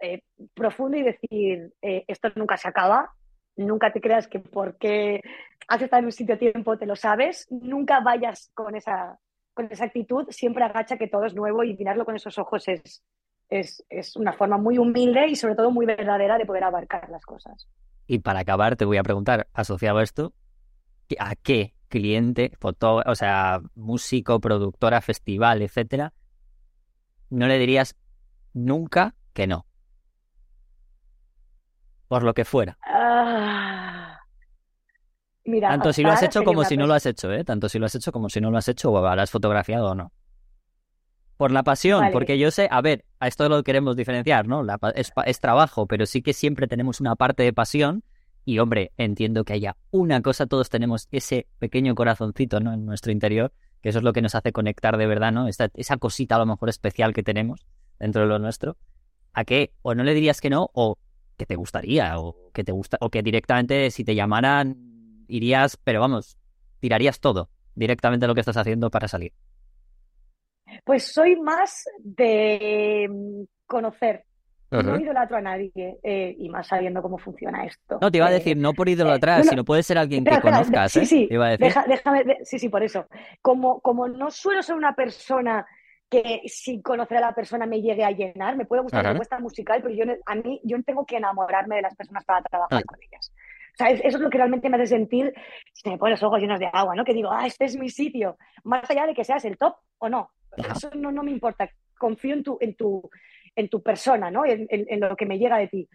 S3: eh, profundo y decir, eh, esto nunca se acaba, nunca te creas que porque has estado en un sitio tiempo te lo sabes, nunca vayas con esa, con esa actitud, siempre agacha que todo es nuevo y mirarlo con esos ojos es, es, es una forma muy humilde y sobre todo muy verdadera de poder abarcar las cosas.
S1: Y para acabar, te voy a preguntar, asociado a esto, ¿a qué cliente, foto, o sea, músico, productora, festival, etcétera, no le dirías nunca que no? Por lo que fuera.
S3: Ah, mira,
S1: Tanto si lo has hecho como si no lo has hecho, ¿eh? Tanto si lo has hecho como si no lo has hecho o has fotografiado o no. Por la pasión,
S3: Vale.
S1: porque yo sé, a ver, a esto lo queremos diferenciar, ¿no? La es, es trabajo, pero sí que siempre tenemos una parte de pasión y, hombre, entiendo que haya una cosa, todos tenemos ese pequeño corazoncito, ¿no? En nuestro interior, que eso es lo que nos hace conectar de verdad, ¿no? Esta- esa cosita a lo mejor especial que tenemos dentro de lo nuestro. ¿A qué? O no le dirías que no, o que te gustaría, o que te gusta, o que directamente si te llamaran irías, pero vamos, tirarías todo directamente lo que estás haciendo para salir.
S3: Pues soy más de mm, conocer. No
S1: Ujú.
S3: idolatro a nadie eh, y más sabiendo cómo funciona esto.
S1: No, te iba a
S3: Eh,
S1: decir, no por idolatrar,
S3: no, no.
S1: sino puede ser alguien que
S3: Espera,
S1: conozcas,
S3: sí,
S1: ¿eh?
S3: sí,
S1: iba a decir.
S3: deja- déjame, de- sí, sí, por eso. Como, como no suelo ser una persona que sin conocer a la persona me llegue a llenar, me puede gustar
S1: Ajá.
S3: la propuesta musical, pero yo, a mí, yo tengo que enamorarme de las personas para trabajar
S1: Ah.
S3: con ellas. O sea, es- eso es lo que realmente me hace sentir, se me ponen los ojos llenos de agua, ¿no? Que digo, ah, este es mi sitio, más allá de que seas el top o no.
S1: Ajá.
S3: Eso no, no me importa. Confío en tu, en tu, en tu persona, ¿no? En, en- en lo que me llega de ti.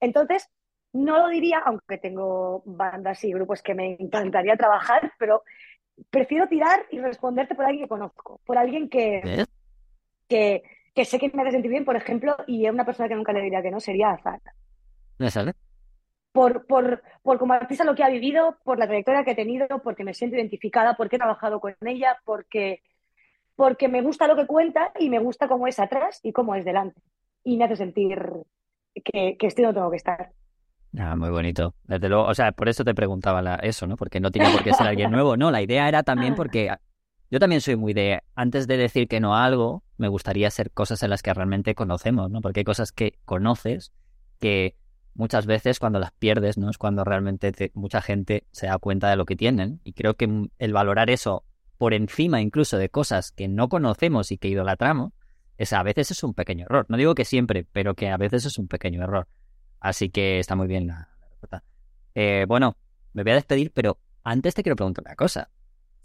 S3: Entonces, no lo diría, aunque tengo bandas y grupos que me encantaría trabajar, pero prefiero tirar y responderte por alguien que conozco, por alguien que,
S1: ¿Ves?
S3: Que, que sé que me hace sentir bien, por ejemplo, y es una persona que nunca le diría que no, sería Azar.
S1: ¿Me sale?
S3: Por, por, por como artista lo que ha vivido, por la trayectoria que ha tenido, porque me siento identificada, porque he trabajado con ella, porque, porque me gusta lo que cuenta y me gusta cómo es atrás y cómo es delante. Y me hace sentir que, que estoy donde tengo que estar.
S1: Ah, muy bonito. Desde luego, o sea, por eso te preguntaba la- eso, ¿no? Porque no tiene por qué ser alguien nuevo. No, la idea era también porque yo también soy muy de, antes de decir que no a algo, me gustaría ser cosas en las que realmente conocemos, ¿no? Porque hay cosas que conoces que muchas veces cuando las pierdes, ¿no? Es cuando realmente te- mucha gente se da cuenta de lo que tienen. Y creo que el valorar eso por encima incluso de cosas que no conocemos y que idolatramos, es, a veces es un pequeño error. No digo que siempre, pero que a veces es un pequeño error. Así que está muy bien la respuesta. Eh, bueno, me voy a despedir, pero antes te quiero preguntar una cosa.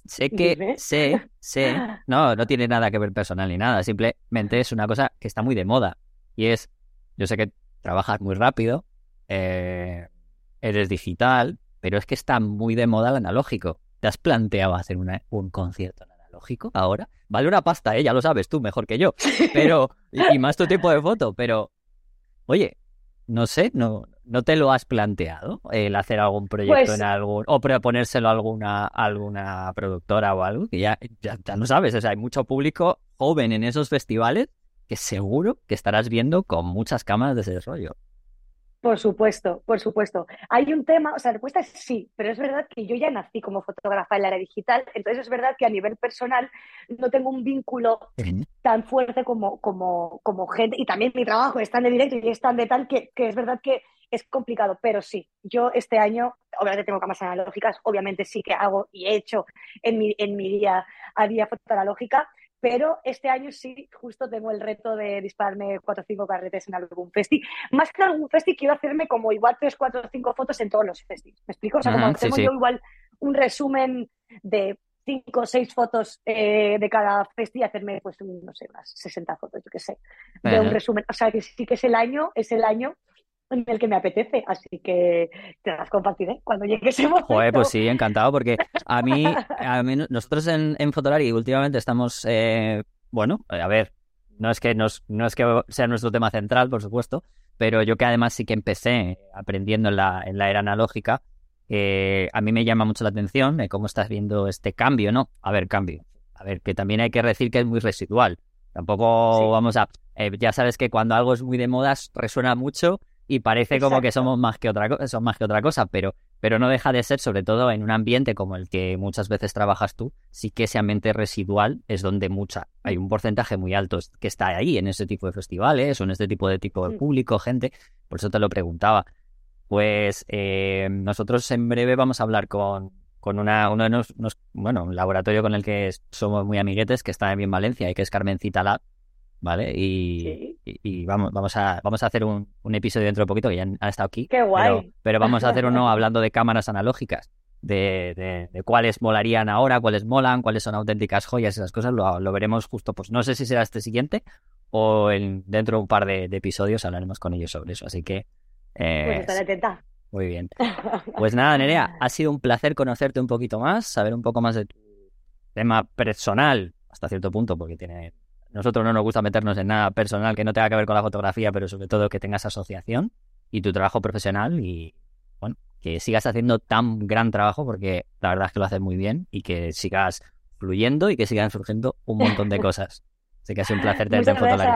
S1: Sé que,
S3: Dime.
S1: sé, sé, no, no tiene nada que ver personal ni nada, simplemente es una cosa que está muy de moda. Y es, yo sé que trabajas muy rápido, eh, eres digital, pero es que está muy de moda el analógico. ¿Te has planteado hacer una- un concierto en analógico ahora? Vale una pasta, ¿eh? ya lo sabes tú mejor que yo, pero, y, y más tu tipo de foto, pero, oye, no sé, no, ¿no te lo has planteado el hacer algún proyecto
S3: Pues-
S1: en algún, o proponérselo a alguna, alguna productora o algo? Que ya, ya, ya lo sabes, o sea, hay mucho público joven en esos festivales que seguro que estarás viendo con muchas cámaras de ese rollo.
S3: Por supuesto, por supuesto. Hay un tema, o sea, la respuesta es sí, pero es verdad que yo ya nací como fotógrafa en la era digital, entonces es verdad que a nivel personal no tengo un vínculo tan fuerte como, como, como gente, y también mi trabajo es tan de directo y es tan de tal que, que es verdad que es complicado, pero sí, yo este año, obviamente tengo cámaras analógicas, obviamente sí que hago y he hecho en mi, en mi día a día foto analógica, pero este año sí, justo tengo el reto de dispararme cuatro o cinco carretes en algún festi. Más que en algún festi, quiero hacerme como igual tres, cuatro o cinco fotos en todos los festis. ¿Me explico? O sea, como
S1: sí,
S3: hacemos
S1: sí.
S3: yo igual un resumen de cinco o seis fotos eh, de cada festi y hacerme, pues, no sé, unas 60 fotos, yo qué sé, de un resumen. O sea, que sí que es el año, es el año en el que me apetece, así que te las compartiré cuando llegue ese momento.
S1: Joder, pues sí, encantado, porque a mí, a mí nosotros en, en Fotolari últimamente estamos, eh, bueno, a ver, no es que nos, no es que sea nuestro tema central, por supuesto, pero yo que además sí que empecé aprendiendo en la, en la era analógica, eh, a mí me llama mucho la atención eh, cómo estás viendo este cambio, ¿no? A ver, cambio. A ver, que también hay que decir que es muy residual. Tampoco
S3: Sí.
S1: vamos a... eh, ya sabes que cuando algo es muy de moda resuena mucho y parece como que somos más que otra cosa, son más que otra cosa, pero pero no deja de ser, sobre todo en un ambiente como el que muchas veces trabajas tú, sí que ese ambiente residual es donde mucha, hay un porcentaje muy alto que está ahí en ese tipo de festivales o en este tipo de tipo de
S3: Mm.
S1: público, gente, por eso te lo preguntaba. Pues eh, nosotros en breve vamos a hablar con, con una, uno de unos, bueno, un laboratorio con el que somos muy amiguetes, que está en Valencia y que es Carmencita Lab, ¿vale? Y, y, vamos, vamos, a, vamos a hacer un, un, episodio dentro de poquito, que ya han, estado aquí.
S3: ¡Qué
S1: guay! Pero, vamos a hacer uno hablando de cámaras analógicas, de, de, de, cuáles molarían ahora, cuáles molan, cuáles son auténticas joyas, esas cosas, lo, lo veremos justo, pues no sé si será este siguiente o en, dentro de un par de, episodios hablaremos con ellos sobre eso, así que...
S3: Eh, pues.
S1: Muy bien. Pues nada, Nerea, ha sido un placer conocerte un poquito más, saber un poco más de tu tema personal, hasta cierto punto, porque tiene nosotros no nos gusta meternos en nada personal que no tenga que ver con la fotografía, pero sobre todo que tengas asociación y tu trabajo profesional y, bueno, que sigas haciendo tan gran trabajo porque la verdad es que lo haces muy bien y que sigas fluyendo y que sigan surgiendo un montón de cosas. Así que ha sido un placer tenerte en Fotolari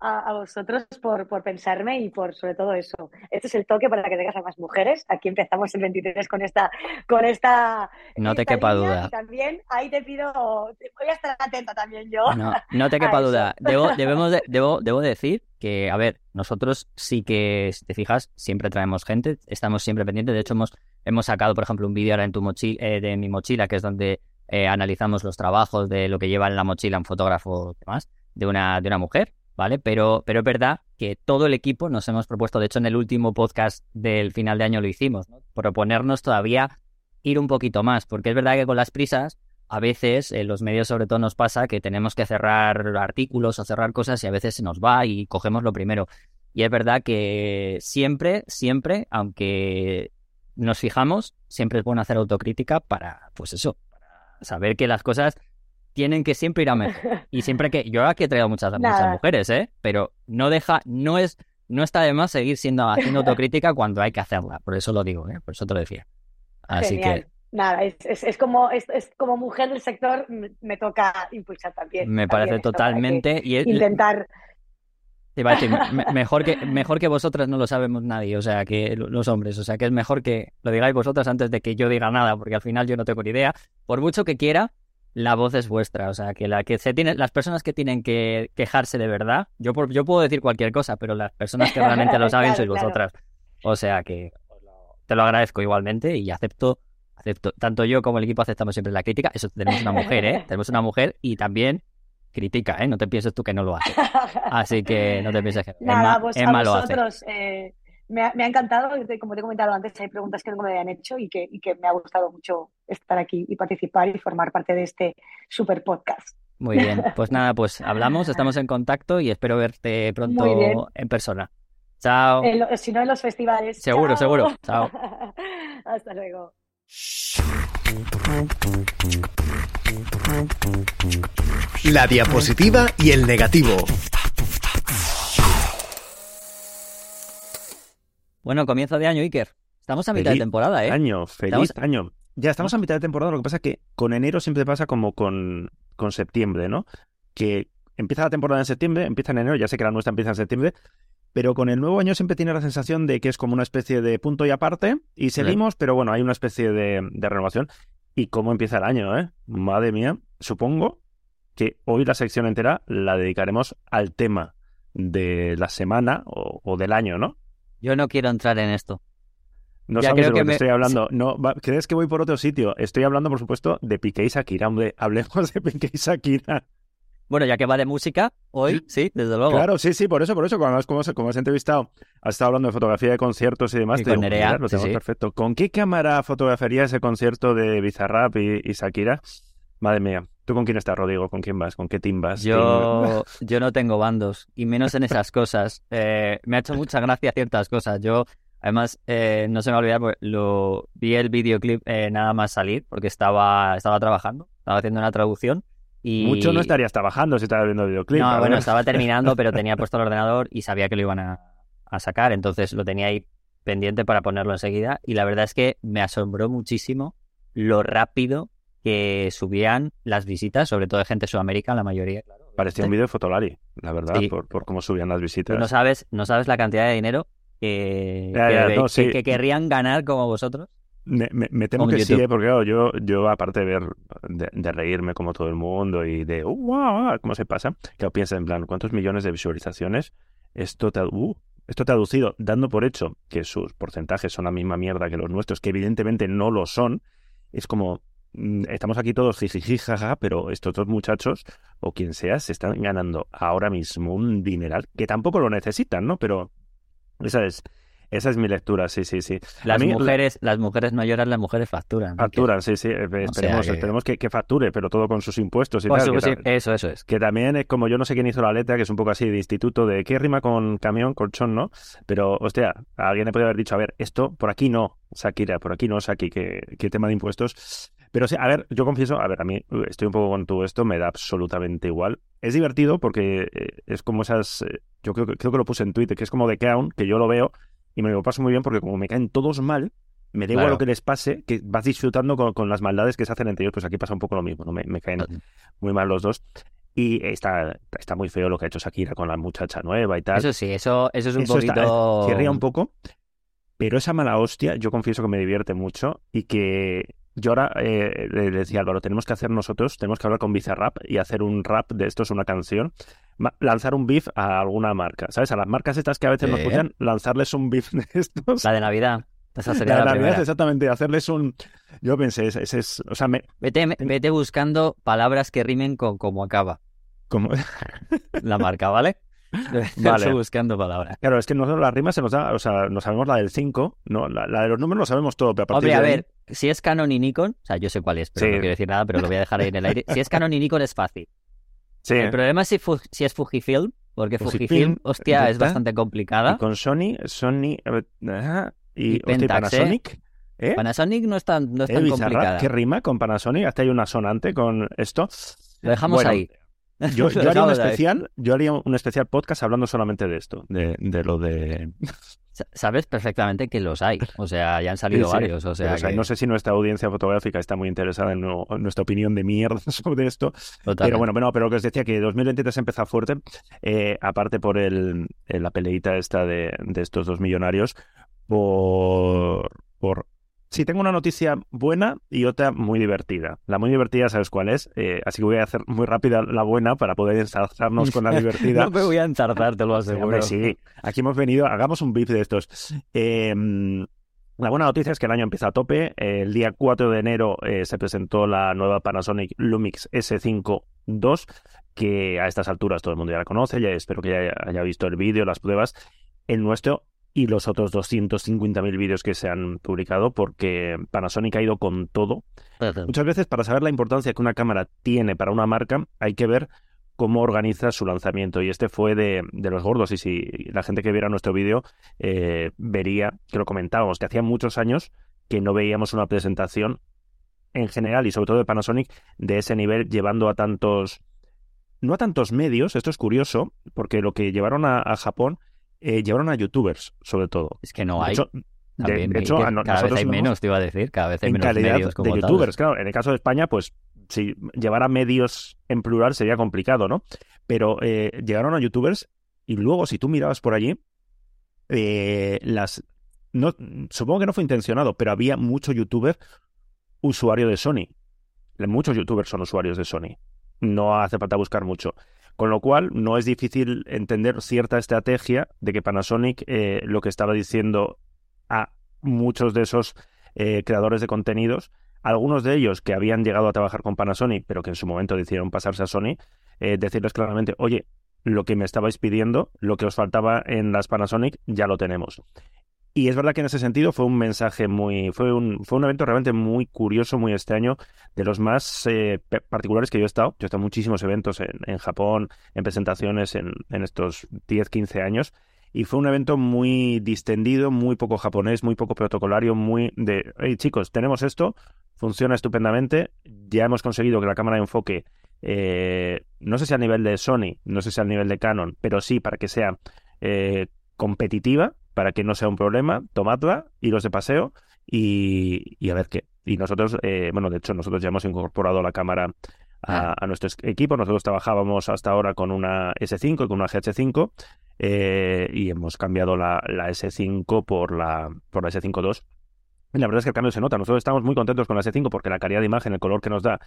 S3: a, vosotros por, por, pensarme y por sobre todo eso. Este es el toque para que tengas a más mujeres. Aquí empezamos el 23 con esta... Con esta
S1: no te quepa duda.
S3: también ahí te pido... Voy a estar atenta también yo.
S1: No, no te quepa duda. Debo, debemos debo, debo decir que, a ver, nosotros sí que, si te fijas, siempre traemos gente, estamos siempre pendientes. De hecho, hemos, hemos sacado, por ejemplo, un vídeo ahora en tu mochila, eh, de mi mochila, que es donde eh, analizamos los trabajos de lo que lleva en la mochila un fotógrafo demás, de una, de una mujer. ¿Vale? Pero, pero es verdad que todo el equipo nos hemos propuesto, de hecho en el último podcast del final de año lo hicimos, ¿no? proponernos todavía ir un poquito más, porque es verdad que con las prisas a veces en los medios sobre todo nos pasa que tenemos que cerrar artículos o cerrar cosas y a veces se nos va y cogemos lo primero. Y es verdad que siempre, siempre, aunque nos fijamos, siempre es bueno hacer autocrítica para, pues eso, para saber que las cosas tienen que siempre ir a mejor. Y siempre que. Yo aquí he traído muchas, muchas mujeres, ¿eh? Pero no deja. No es. No está de más seguir siendo haciendo autocrítica cuando hay que hacerla. Por eso lo digo, ¿eh? Por eso te lo decía. Así que.
S3: Nada, es, es, como, es, como mujer del sector, me toca impulsar también.
S1: Me parece totalmente. Y
S3: intentar.
S1: mejor, que, mejor que vosotras no lo sabemos nadie, o sea, que los hombres, o sea, que es mejor que lo digáis vosotras antes de que yo diga nada, porque al final yo no tengo ni idea. Por mucho que quiera, la voz es vuestra. O sea, que, la que se tiene, las personas que tienen que quejarse de verdad, yo, yo puedo decir cualquier cosa, pero las personas que realmente lo saben sois vosotras. O sea que te lo agradezco igualmente y acepto, acepto, tanto yo como el equipo aceptamos siempre la crítica. Eso tenemos una mujer, ¿eh? Tenemos una mujer y también critica, ¿eh? No te pienses tú que no lo hace. Así que no te pienses que
S3: Nada, Emma, lo hace. Eh, me ha, encantado, como te he comentado antes, hay preguntas que no me habían hecho y que, y que me ha gustado mucho estar aquí y participar y formar parte de este super podcast.
S1: Muy bien, pues nada, pues hablamos, estamos en contacto y espero verte pronto en persona. Chao.
S3: si no en los festivales.
S1: Seguro, seguro. Chao.
S3: Hasta luego.
S2: La diapositiva y el negativo.
S1: Bueno, comienzo de año, Iker. Estamos a mitad de temporada, ¿eh?
S4: Año, feliz año. Ya estamos a mitad de temporada, lo que pasa es que con enero siempre pasa como con, con septiembre, ¿no? Que empieza la temporada en septiembre, empieza en enero, ya sé que la nuestra empieza en septiembre, pero con el nuevo año siempre tiene la sensación de que es como una especie de punto y aparte, y seguimos, pero bueno, hay una especie de, renovación. ¿Y cómo empieza el año, eh? Madre mía, supongo que hoy la sección entera la dedicaremos al tema de la semana o del año, ¿no?
S1: Yo no quiero entrar en esto.
S4: No sabes de lo que, estoy hablando. No, ¿Crees que voy por otro sitio? Estoy hablando, por supuesto, de Piqué y Shakira. Hombre, hablemos de Piqué y Shakira.
S1: Bueno, ya que va de música, hoy sí, desde luego.
S4: Claro, sí, sí, por eso, por eso. Cuando como, como has entrevistado, has estado hablando de fotografía de conciertos y demás.
S1: Y con Nerea, lo tenemos
S4: perfecto. ¿Con qué cámara fotografaría ese concierto de Bizarrap y, y Shakira? Madre mía. ¿Tú con quién estás, Rodrigo? ¿Con quién vas? ¿Con qué team vas?
S1: Yo, yo no tengo bandos, y menos en esas cosas. Eh, me ha hecho mucha gracia ciertas cosas. Yo, además, eh, no se me va a olvidar, pues, lo, vi el videoclip eh, nada más salir, porque estaba, estaba trabajando, estaba haciendo una traducción. Y...
S4: Mucho no estarías trabajando si estabas viendo el videoclip.
S1: No, bueno, estaba terminando, pero tenía puesto el ordenador y sabía que lo iban a, a sacar, entonces lo tenía ahí pendiente para ponerlo enseguida. Y la verdad es que me asombró muchísimo lo rápido que subían las visitas, sobre todo de gente de Sudamérica, la mayoría.
S4: Parecía un vídeo de Fotolari, la verdad, por, cómo subían las visitas.
S1: no sabes, no sabes la cantidad de dinero que, que, querrían ganar como vosotros.
S4: Me, temo que sí, ¿eh? porque yo, yo aparte de ver, de, reírme como todo el mundo y de, uh, wow, ¿cómo se pasa? Que piensa en plan, ¿cuántos millones de visualizaciones? Esto, uh, esto traducido, dando por hecho que sus porcentajes son la misma mierda que los nuestros, que evidentemente no lo son, es como, estamos aquí todos jijijijaja, pero estos dos muchachos, o quien sea, se están ganando ahora mismo un dineral, que tampoco lo necesitan, ¿no? Pero esa es, esa es mi lectura, sí, sí, sí.
S1: Las mujeres, las mujeres no lloran, las mujeres facturan.
S4: Facturan, sí, sí. Esperemos, que... esperemos que, facture, pero todo con sus impuestos y tal.
S1: eso, eso es.
S4: Que también es como yo no sé quién hizo la letra, que es un poco así de instituto, de qué rima con camión, colchón, ¿no? Pero, hostia, alguien le puede haber dicho, a ver, esto por aquí no, Shakira, por aquí no, Saki, que, que tema de impuestos. Pero sí, a ver, yo confieso, a ver, a mí estoy un poco con todo esto, me da absolutamente igual. Es divertido porque eh, es como esas, eh, yo creo, creo que lo puse en Twitter, que es como de Crown, que yo lo veo y me lo paso muy bien porque como me caen todos mal, me da igual lo que les pase, que vas disfrutando con, las maldades que se hacen entre ellos, pues aquí pasa un poco lo mismo, ¿no? Me, caen muy mal los dos. Y está, está muy feo lo que ha hecho Shakira con la muchacha nueva y tal.
S1: Eso sí, eso, eso es un poquito...
S4: Está, un poco, pero esa mala hostia yo confieso que me divierte mucho y que yo ahora eh, le decía Álvaro, tenemos que hacer nosotros, tenemos que hablar con Bizarrap y hacer un rap de esto es una canción lanzar un beef a alguna marca, ¿sabes? A las marcas estas que a veces nos escuchan, lanzarles un beef de estos.
S1: La de Navidad. Esa sería
S4: la, de Navidad, exactamente, hacerles un... Yo pensé, ese, es... O sea, me...
S1: vete, vete buscando palabras que rimen con cómo acaba.
S4: ¿Cómo?
S1: la marca, ¿vale? Vale. buscando palabras.
S4: Claro, es que nosotros la rima se nos da, o sea, no sabemos la del 5, ¿no? La, de los números lo sabemos todo, pero a partir
S1: Hombre,
S4: a
S1: ver, si es Canon y Nikon, o sea, yo sé cuál es, pero no quiero decir nada, pero lo voy a dejar ahí en el aire. Si es Canon y Nikon es fácil. El problema es si, es Fujifilm, porque Fujifilm, hostia, es bastante complicada.
S4: Y con Sony, Sony y,
S1: y
S4: Panasonic.
S1: ¿eh? Panasonic no es tan, no es tan complicada.
S4: ¿Qué rima con Panasonic? Hasta hay una sonante con esto.
S1: Lo dejamos ahí.
S4: Yo, haría un especial, yo haría un especial podcast hablando solamente de esto, de, de lo de
S1: sabes perfectamente que los hay. O sea, ya han salido varios. O sea,
S4: no sé si nuestra audiencia fotográfica está muy interesada en, nuestra opinión de mierda sobre esto. Pero bueno, pero lo que os decía que 2023 empezó fuerte, eh, aparte por el, la peleita esta de, de estos dos millonarios, por, por Sí, tengo una noticia buena y otra muy divertida. La muy divertida, ¿sabes cuál es? Eh, así que voy a hacer muy rápida la buena para poder ensalzarnos con la divertida.
S1: no me voy a ensalzar, te lo aseguro.
S4: Sí, aquí hemos venido, hagamos un beef de estos. Em, la buena noticia es que el año empieza a tope. El día 4 de enero eh, se presentó la nueva Panasonic Lumix S5 II, que a estas alturas todo el mundo ya la conoce, ya espero que ya haya visto el vídeo, las pruebas. El nuestro y los otros 250.000 vídeos que se han publicado porque Panasonic ha ido con todo. Muchas veces para saber la importancia que una cámara tiene para una marca hay que ver cómo organiza su lanzamiento. Y este fue de, los gordos. Y si la gente que viera nuestro vídeo eh, vería que lo comentábamos, que hacía muchos años que no veíamos una presentación en general y sobre todo de Panasonic de ese nivel llevando a tantos no a tantos medios, esto es curioso, porque lo que llevaron a Japón eh, llevaron a youtubers, sobre todo.
S1: Es que no hay. De hecho, cada vez hay menos, te iba a decir, cada vez hay menos medios
S4: de youtubers. Claro, en el caso de España, pues si llevar a medios en plural sería complicado, ¿no? Pero eh, llegaron a youtubers y luego, si tú mirabas por allí, eh, las. No, supongo que no fue intencionado, pero había mucho youtuber usuario de Sony. Muchos youtubers son usuarios de Sony. No hace falta buscar mucho. Con lo cual, no es difícil entender cierta estrategia de que Panasonic eh, lo que estaba diciendo a muchos de esos eh, creadores de contenidos, algunos de ellos que habían llegado a trabajar con Panasonic, pero que en su momento decidieron pasarse a Sony, eh, decirles claramente, oye, lo que me estabais pidiendo, lo que os faltaba en las Panasonic, ya lo tenemos. Y es verdad que en ese sentido fue un mensaje muy, fue un, fue un evento realmente muy curioso, muy extraño, de los más eh, particulares que yo he estado. Yo he estado en muchísimos eventos en, en Japón, en presentaciones en, en estos 10, 15 años. Y fue un evento muy distendido, muy poco japonés, muy poco protocolario, muy de, hey chicos, tenemos esto, funciona estupendamente, ya hemos conseguido que la cámara de enfoque, eh, no sé si a nivel de Sony, no sé si a nivel de Canon, pero sí para que sea eh, competitiva, para que no sea un problema, tomadla, iros de paseo y, a ver qué. Y nosotros, eh, bueno, de hecho, nosotros ya hemos incorporado la cámara a, ah. nuestro equipo. Nosotros trabajábamos hasta ahora con una S5 y con una GH5 eh, y hemos cambiado la, S5 por la, por la S5 II. Y la verdad es que el cambio se nota. Nosotros estamos muy contentos con la S5 porque la calidad de imagen, el color que nos da,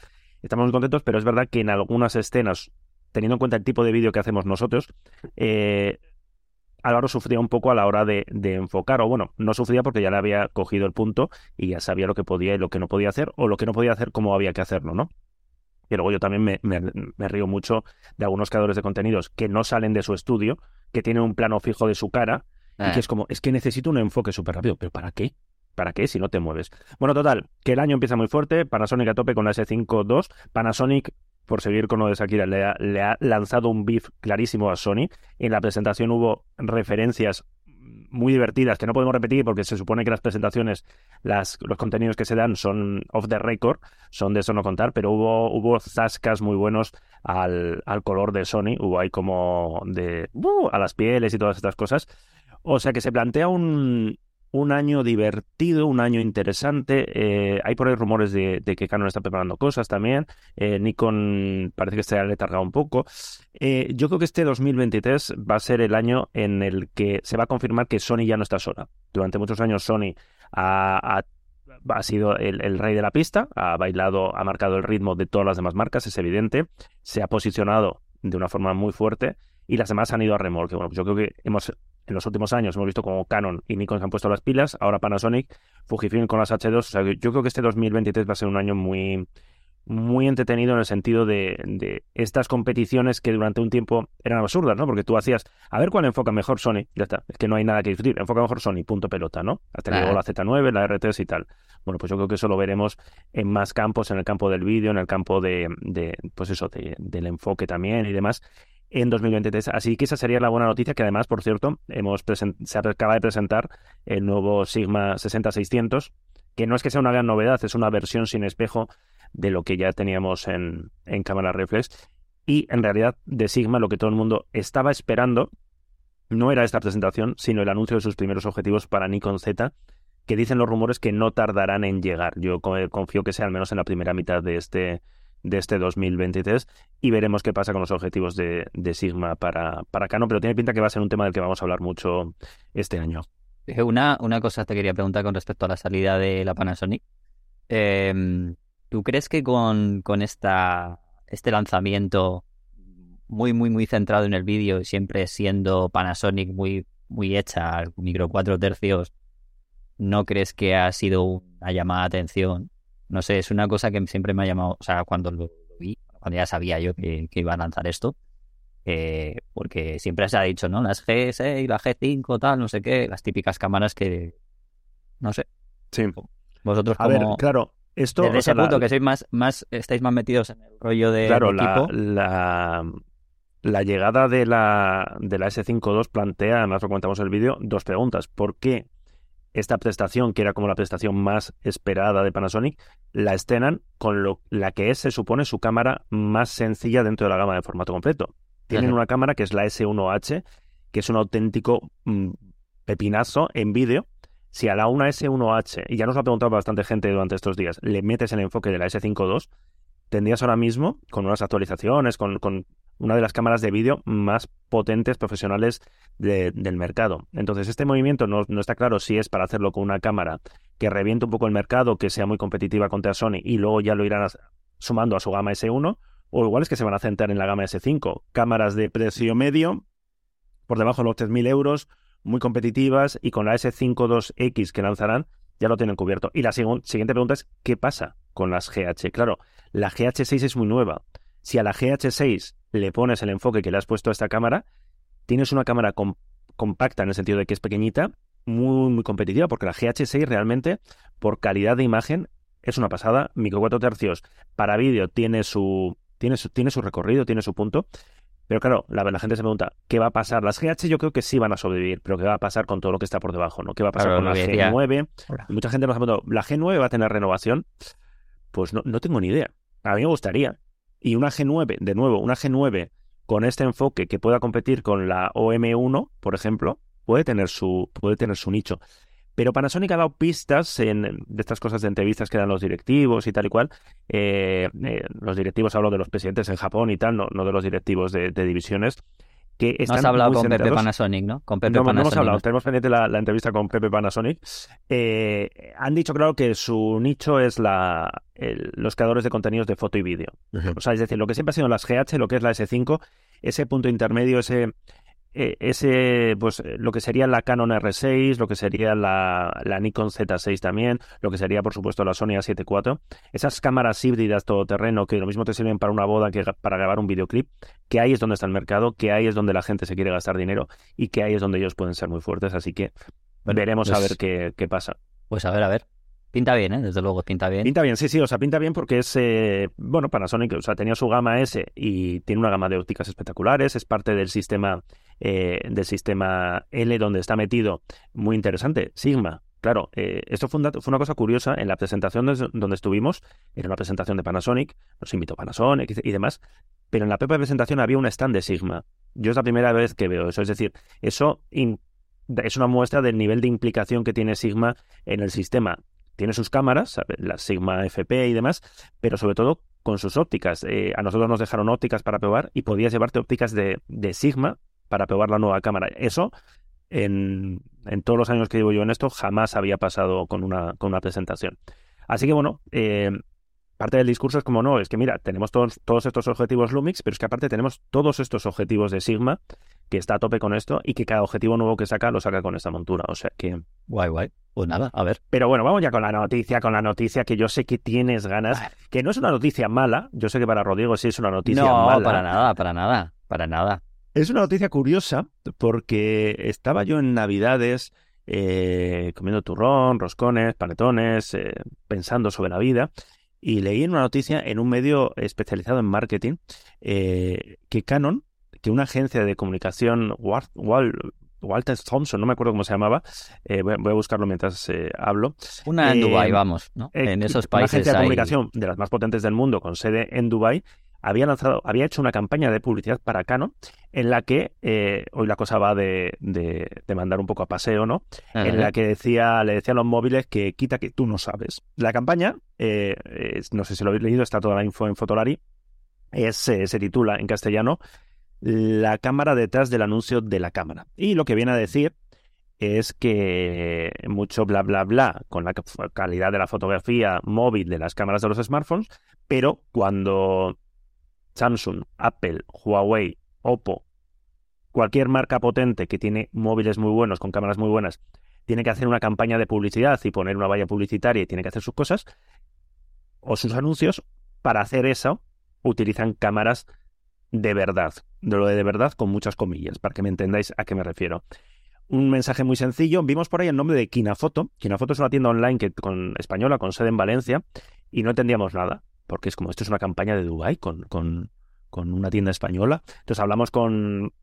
S4: estamos muy contentos, pero es verdad que en algunas escenas, teniendo en cuenta el tipo de vídeo que hacemos nosotros, eh, Álvaro sufría un poco a la hora de, enfocar, o bueno, no sufría porque ya le había cogido el punto y ya sabía lo que podía y lo que no podía hacer, o lo que no podía hacer, cómo había que hacerlo, ¿no? Y luego yo también me, me, río mucho de algunos creadores de contenidos que no salen de su estudio, que tienen un plano fijo de su cara, y que eh. es como, es que necesito un enfoque súper rápido, pero ¿para qué? ¿Para qué si no te mueves? Bueno, total, que el año empieza muy fuerte, Panasonic a tope con la S5 II, Panasonic por seguir con lo de Shakira, le ha, lanzado un beef clarísimo a Sony. En la presentación hubo referencias muy divertidas que no podemos repetir porque se supone que las presentaciones, los contenidos que se dan son off the record, son de eso no contar, pero hubo, hubo zascas muy buenos al, al color de Sony, hubo ahí como de uh, a las pieles y todas estas cosas. O sea que se plantea un, un año divertido, un año interesante. Eh, hay por ahí rumores de, que Canon está preparando cosas también. Eh, Nikon parece que se ha letargado un poco. Eh, yo creo que este 2023 va a ser el año en el que se va a confirmar que Sony ya no está sola. Durante muchos años Sony ha, ha sido el, el, rey de la pista, ha bailado, ha marcado el ritmo de todas las demás marcas, es evidente. Se ha posicionado de una forma muy fuerte y las demás han ido a remolque. Bueno, pues yo creo que hemos en los últimos años hemos visto como Canon y Nikon se han puesto las pilas, ahora Panasonic, Fujifilm con las H2. O sea, yo creo que este 2023 va a ser un año muy, muy entretenido en el sentido de, estas competiciones que durante un tiempo eran absurdas, ¿no? Porque tú hacías, a ver cuál enfoca mejor Sony, ya está, es que no hay nada que discutir, enfoca mejor Sony, punto pelota, ¿no? Hasta que llegó la Z9, la R3 y tal. Bueno, pues yo creo que eso lo veremos en más campos, en el campo del vídeo, en el campo de, de pues eso, del enfoque también y demás en 2023. Así que esa sería la buena noticia, que además, por cierto, hemos se acaba de presentar el nuevo Sigma 60600, que no es que sea una gran novedad, es una versión sin espejo de lo que ya teníamos en, en cámara reflex. Y en realidad, de Sigma, lo que todo el mundo estaba esperando no era esta presentación, sino el anuncio de sus primeros objetivos para Nikon Z, que dicen los rumores que no tardarán en llegar. Yo confío que sea al menos en la primera mitad de este de este 2023 y veremos qué pasa con los objetivos de, Sigma para, para Canon, pero tiene pinta que va a ser un tema del que vamos a hablar mucho este año.
S1: Eh, una, una cosa te quería preguntar con respecto a la salida de la Panasonic. Em, ¿Tú crees que con, con esta, este lanzamiento muy, muy, muy centrado en el vídeo y siempre siendo Panasonic muy, muy hecha, micro 4 tercios, ¿no crees que ha sido una llamada de atención no sé, es una cosa que siempre me ha llamado, o sea, cuando lo, vi, cuando ya sabía yo que, iba a lanzar esto, eh, porque siempre se ha dicho, ¿no? Las G6, la G5, tal, no sé qué, las típicas cámaras que, no sé.
S4: Sí.
S1: Vosotros
S4: como... A ver, claro, esto...
S1: Desde ese punto que sois más, más, estáis más metidos en el rollo de
S4: Claro, la, la, la, llegada de la, de la S5 II plantea, además lo comentamos en el vídeo, dos preguntas. ¿Por qué esta prestación, que era como la prestación más esperada de Panasonic, la estrenan con lo, la que es, se supone, su cámara más sencilla dentro de la gama de formato completo. Tienen una cámara que es la S1H, que es un auténtico mm, pepinazo en vídeo. Si a la una S1H, y ya nos lo ha preguntado bastante gente durante estos días, le metes el enfoque de la S5 II, tendrías ahora mismo, con unas actualizaciones, con, con una de las cámaras de vídeo más potentes profesionales del mercado. Entonces, este movimiento no, está claro si es para hacerlo con una cámara que reviente un poco el mercado, que sea muy competitiva contra Sony y luego ya lo irán sumando a su gama S1, o igual es que se van a centrar en la gama S5. Cámaras de precio medio, por debajo de los 3.000 euros, muy competitivas y con la S5 2X que lanzarán ya lo tienen cubierto. Y la siguiente pregunta es, ¿qué pasa con las GH? Claro, la GH6 es muy nueva. Si a la GH6 le pones el enfoque que le has puesto a esta cámara, tienes una cámara compacta en el sentido de que es pequeñita, muy, muy competitiva, porque la GH6 realmente, por calidad de imagen, es una pasada. Micro 4 tercios para vídeo tiene su, tiene su, tiene su recorrido, tiene su punto. Pero claro, la, la, gente se pregunta, ¿qué va a pasar? Las GH yo creo que sí van a sobrevivir, pero ¿qué va a pasar con todo lo que está por debajo? ¿no? ¿Qué va a pasar con la G9? mucha gente nos ha preguntado, ¿la G9 va a tener renovación? Pues no, no tengo ni idea. A mí me gustaría. Y una G9, de nuevo, una G9 con este enfoque que pueda competir con la OM1, por ejemplo, puede tener su, puede tener su nicho. Pero Panasonic ha dado pistas en, de estas cosas de entrevistas que dan los directivos y tal y cual. Eh, eh, los directivos hablo de los presidentes en Japón y tal, no, no de los directivos de divisiones no
S1: has hablado con Pepe Panasonic, ¿no? Con Pepe
S4: no,
S1: Panasonic.
S4: no hemos hablado, tenemos pendiente la, entrevista con Pepe Panasonic. Eh, han dicho, claro, que su nicho es la, los creadores de contenidos de foto y vídeo. O sea, es decir, lo que siempre ha sido las GH, lo que es la S5, ese punto intermedio, ese, ese, pues eh, lo que sería la Canon R6, lo que sería la, la, Nikon Z6 también, lo que sería por supuesto la Sony A7 IV, esas cámaras híbridas todoterreno que lo mismo te sirven para una boda que para grabar un videoclip, que ahí es donde está el mercado, que ahí es donde la gente se quiere gastar dinero y que ahí es donde ellos pueden ser muy fuertes, así que veremos a pues ver qué, qué pasa.
S1: Pues a ver, a ver. Pinta bien, ¿eh? Desde luego, pinta bien.
S4: Pinta bien, sí, sí, o sea, pinta bien porque es, eh, bueno, Panasonic, o sea, tenía su gama S y tiene una gama de ópticas espectaculares, es parte del sistema, eh, del sistema L donde está metido, muy interesante, Sigma. Claro, eh, esto fue, una cosa curiosa en la presentación donde estuvimos, era una presentación de Panasonic, nos invitó Panasonic y demás, pero en la propia presentación había un stand de Sigma. Yo es la primera vez que veo eso, es decir, eso es una muestra del nivel de implicación que tiene Sigma en el sistema tiene sus cámaras, las Sigma FP y demás, pero sobre todo con sus ópticas. Eh, a nosotros nos dejaron ópticas para probar y podías llevarte ópticas de, Sigma para probar la nueva cámara. Eso, en, todos los años que llevo yo en esto, jamás había pasado con una, con una presentación. Así que bueno, eh, parte del discurso es como no, es que mira, tenemos todos, todos estos objetivos Lumix, pero es que aparte tenemos todos estos objetivos de Sigma que está a tope con esto y que cada objetivo nuevo que saca lo saca con esta montura. O sea que.
S1: Guay, guay. Pues nada, a ver.
S4: Pero bueno, vamos ya con la noticia, con la noticia que yo sé que tienes ganas, que no es una noticia mala. Yo sé que para Rodrigo sí es una noticia mala.
S1: No, para nada, para nada, para nada.
S4: Es una noticia curiosa porque estaba yo en Navidades eh, comiendo turrón, roscones, panetones, eh, pensando sobre la vida. Y leí en una noticia en un medio especializado en marketing eh, que Canon que una agencia de comunicación, Walter Thompson, no me acuerdo cómo se llamaba, eh, voy, a buscarlo mientras eh, hablo.
S1: Una en eh, Dubai, vamos, ¿no? en esos países.
S4: Una agencia de comunicación de las más potentes del mundo, con sede en Dubai, había lanzado, había hecho una campaña de publicidad para Canon en la que hoy la cosa va de, de, mandar un poco a paseo, ¿no? En la que decía, le decía a los móviles que quita que tú no sabes. La campaña, no sé si lo habéis leído, está toda la info en Fotolari, es, se titula en castellano la cámara detrás del anuncio de la cámara. Y lo que viene a decir es que mucho bla bla bla con la calidad de la fotografía móvil de las cámaras de los smartphones, pero cuando Samsung, Apple, Huawei, Oppo, cualquier marca potente que tiene móviles muy buenos, con cámaras muy buenas, tiene que hacer una campaña de publicidad y poner una valla publicitaria y tiene que hacer sus cosas, o sus anuncios, para hacer eso, utilizan cámaras de verdad, de lo de, verdad con muchas comillas, para que me entendáis a qué me refiero. Un mensaje muy sencillo, vimos por ahí el nombre de Kinafoto. Kinafoto es una tienda online que, con, española con sede en Valencia y no entendíamos nada, porque es como esto es una campaña de Dubai con, con, con una tienda española. Entonces hablamos con,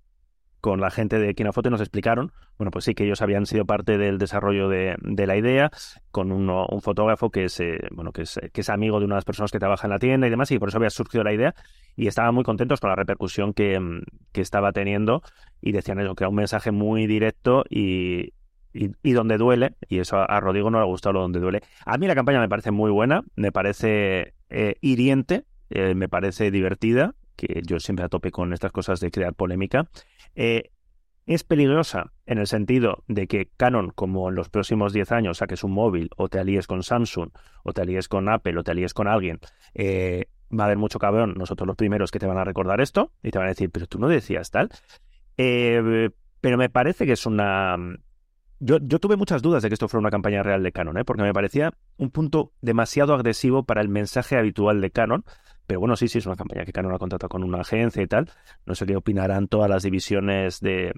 S4: con la gente de Kinafoto y nos explicaron, bueno, pues sí, que ellos habían sido parte del desarrollo de, la idea, con un fotógrafo que es, eh, bueno, que es, que es amigo de una de las personas que trabaja en la tienda y demás, y por eso había surgido la idea, y estaban muy contentos con la repercusión que, mm, que estaba teniendo, y decían eso, que era un mensaje muy directo y, y, donde duele, y eso a, Rodrigo no le ha gustado lo donde duele. A mí la campaña me parece muy buena, me parece eh, hiriente, eh, me parece divertida, que yo siempre a tope con estas cosas de crear polémica. Eh, es peligrosa en el sentido de que Canon, como en los próximos 10 años saques un móvil o te alíes con Samsung o te alíes con Apple o te alíes con alguien, va a haber mucho cabrón, nosotros los primeros que te van a recordar esto y te van a decir, pero tú no decías tal. Pero me parece que es una... Yo, yo, tuve muchas dudas de que esto fuera una campaña real de Canon, porque me parecía un punto demasiado agresivo para el mensaje habitual de Canon, pero bueno, sí, sí, es una campaña que Canon ha contratado con una agencia y tal. No sé qué opinarán todas las divisiones de...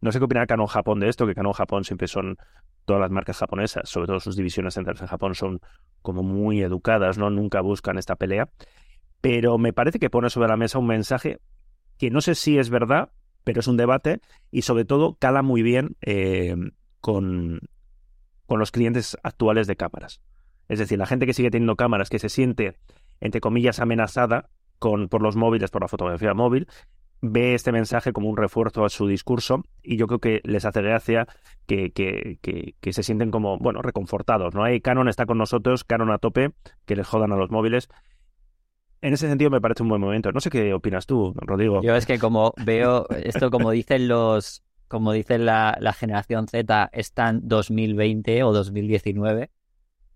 S4: no sé qué opinará Canon Japón de esto, que Canon Japón siempre son todas las marcas japonesas, sobre todo sus divisiones centrales en Japón, son como muy educadas, ¿no? Nunca buscan esta pelea. Pero me parece que pone sobre la mesa un mensaje que no sé si es verdad, pero es un debate y sobre todo cala muy bien eh, con, con los clientes actuales de cámaras. Es decir, la gente que sigue teniendo cámaras, que se siente entre comillas, amenazada con, por los móviles, por la fotografía móvil, ve este mensaje como un refuerzo a su discurso y yo creo que les hace gracia que, que, que, se sienten como, bueno, reconfortados, ¿no? Hay Canon está con nosotros, Canon a tope, que les jodan a los móviles. En ese sentido me parece un buen momento. No sé qué opinas tú, Rodrigo.
S1: Yo es que como veo esto, como dicen los, como dicen la, la generación Z, están 2020 o 2019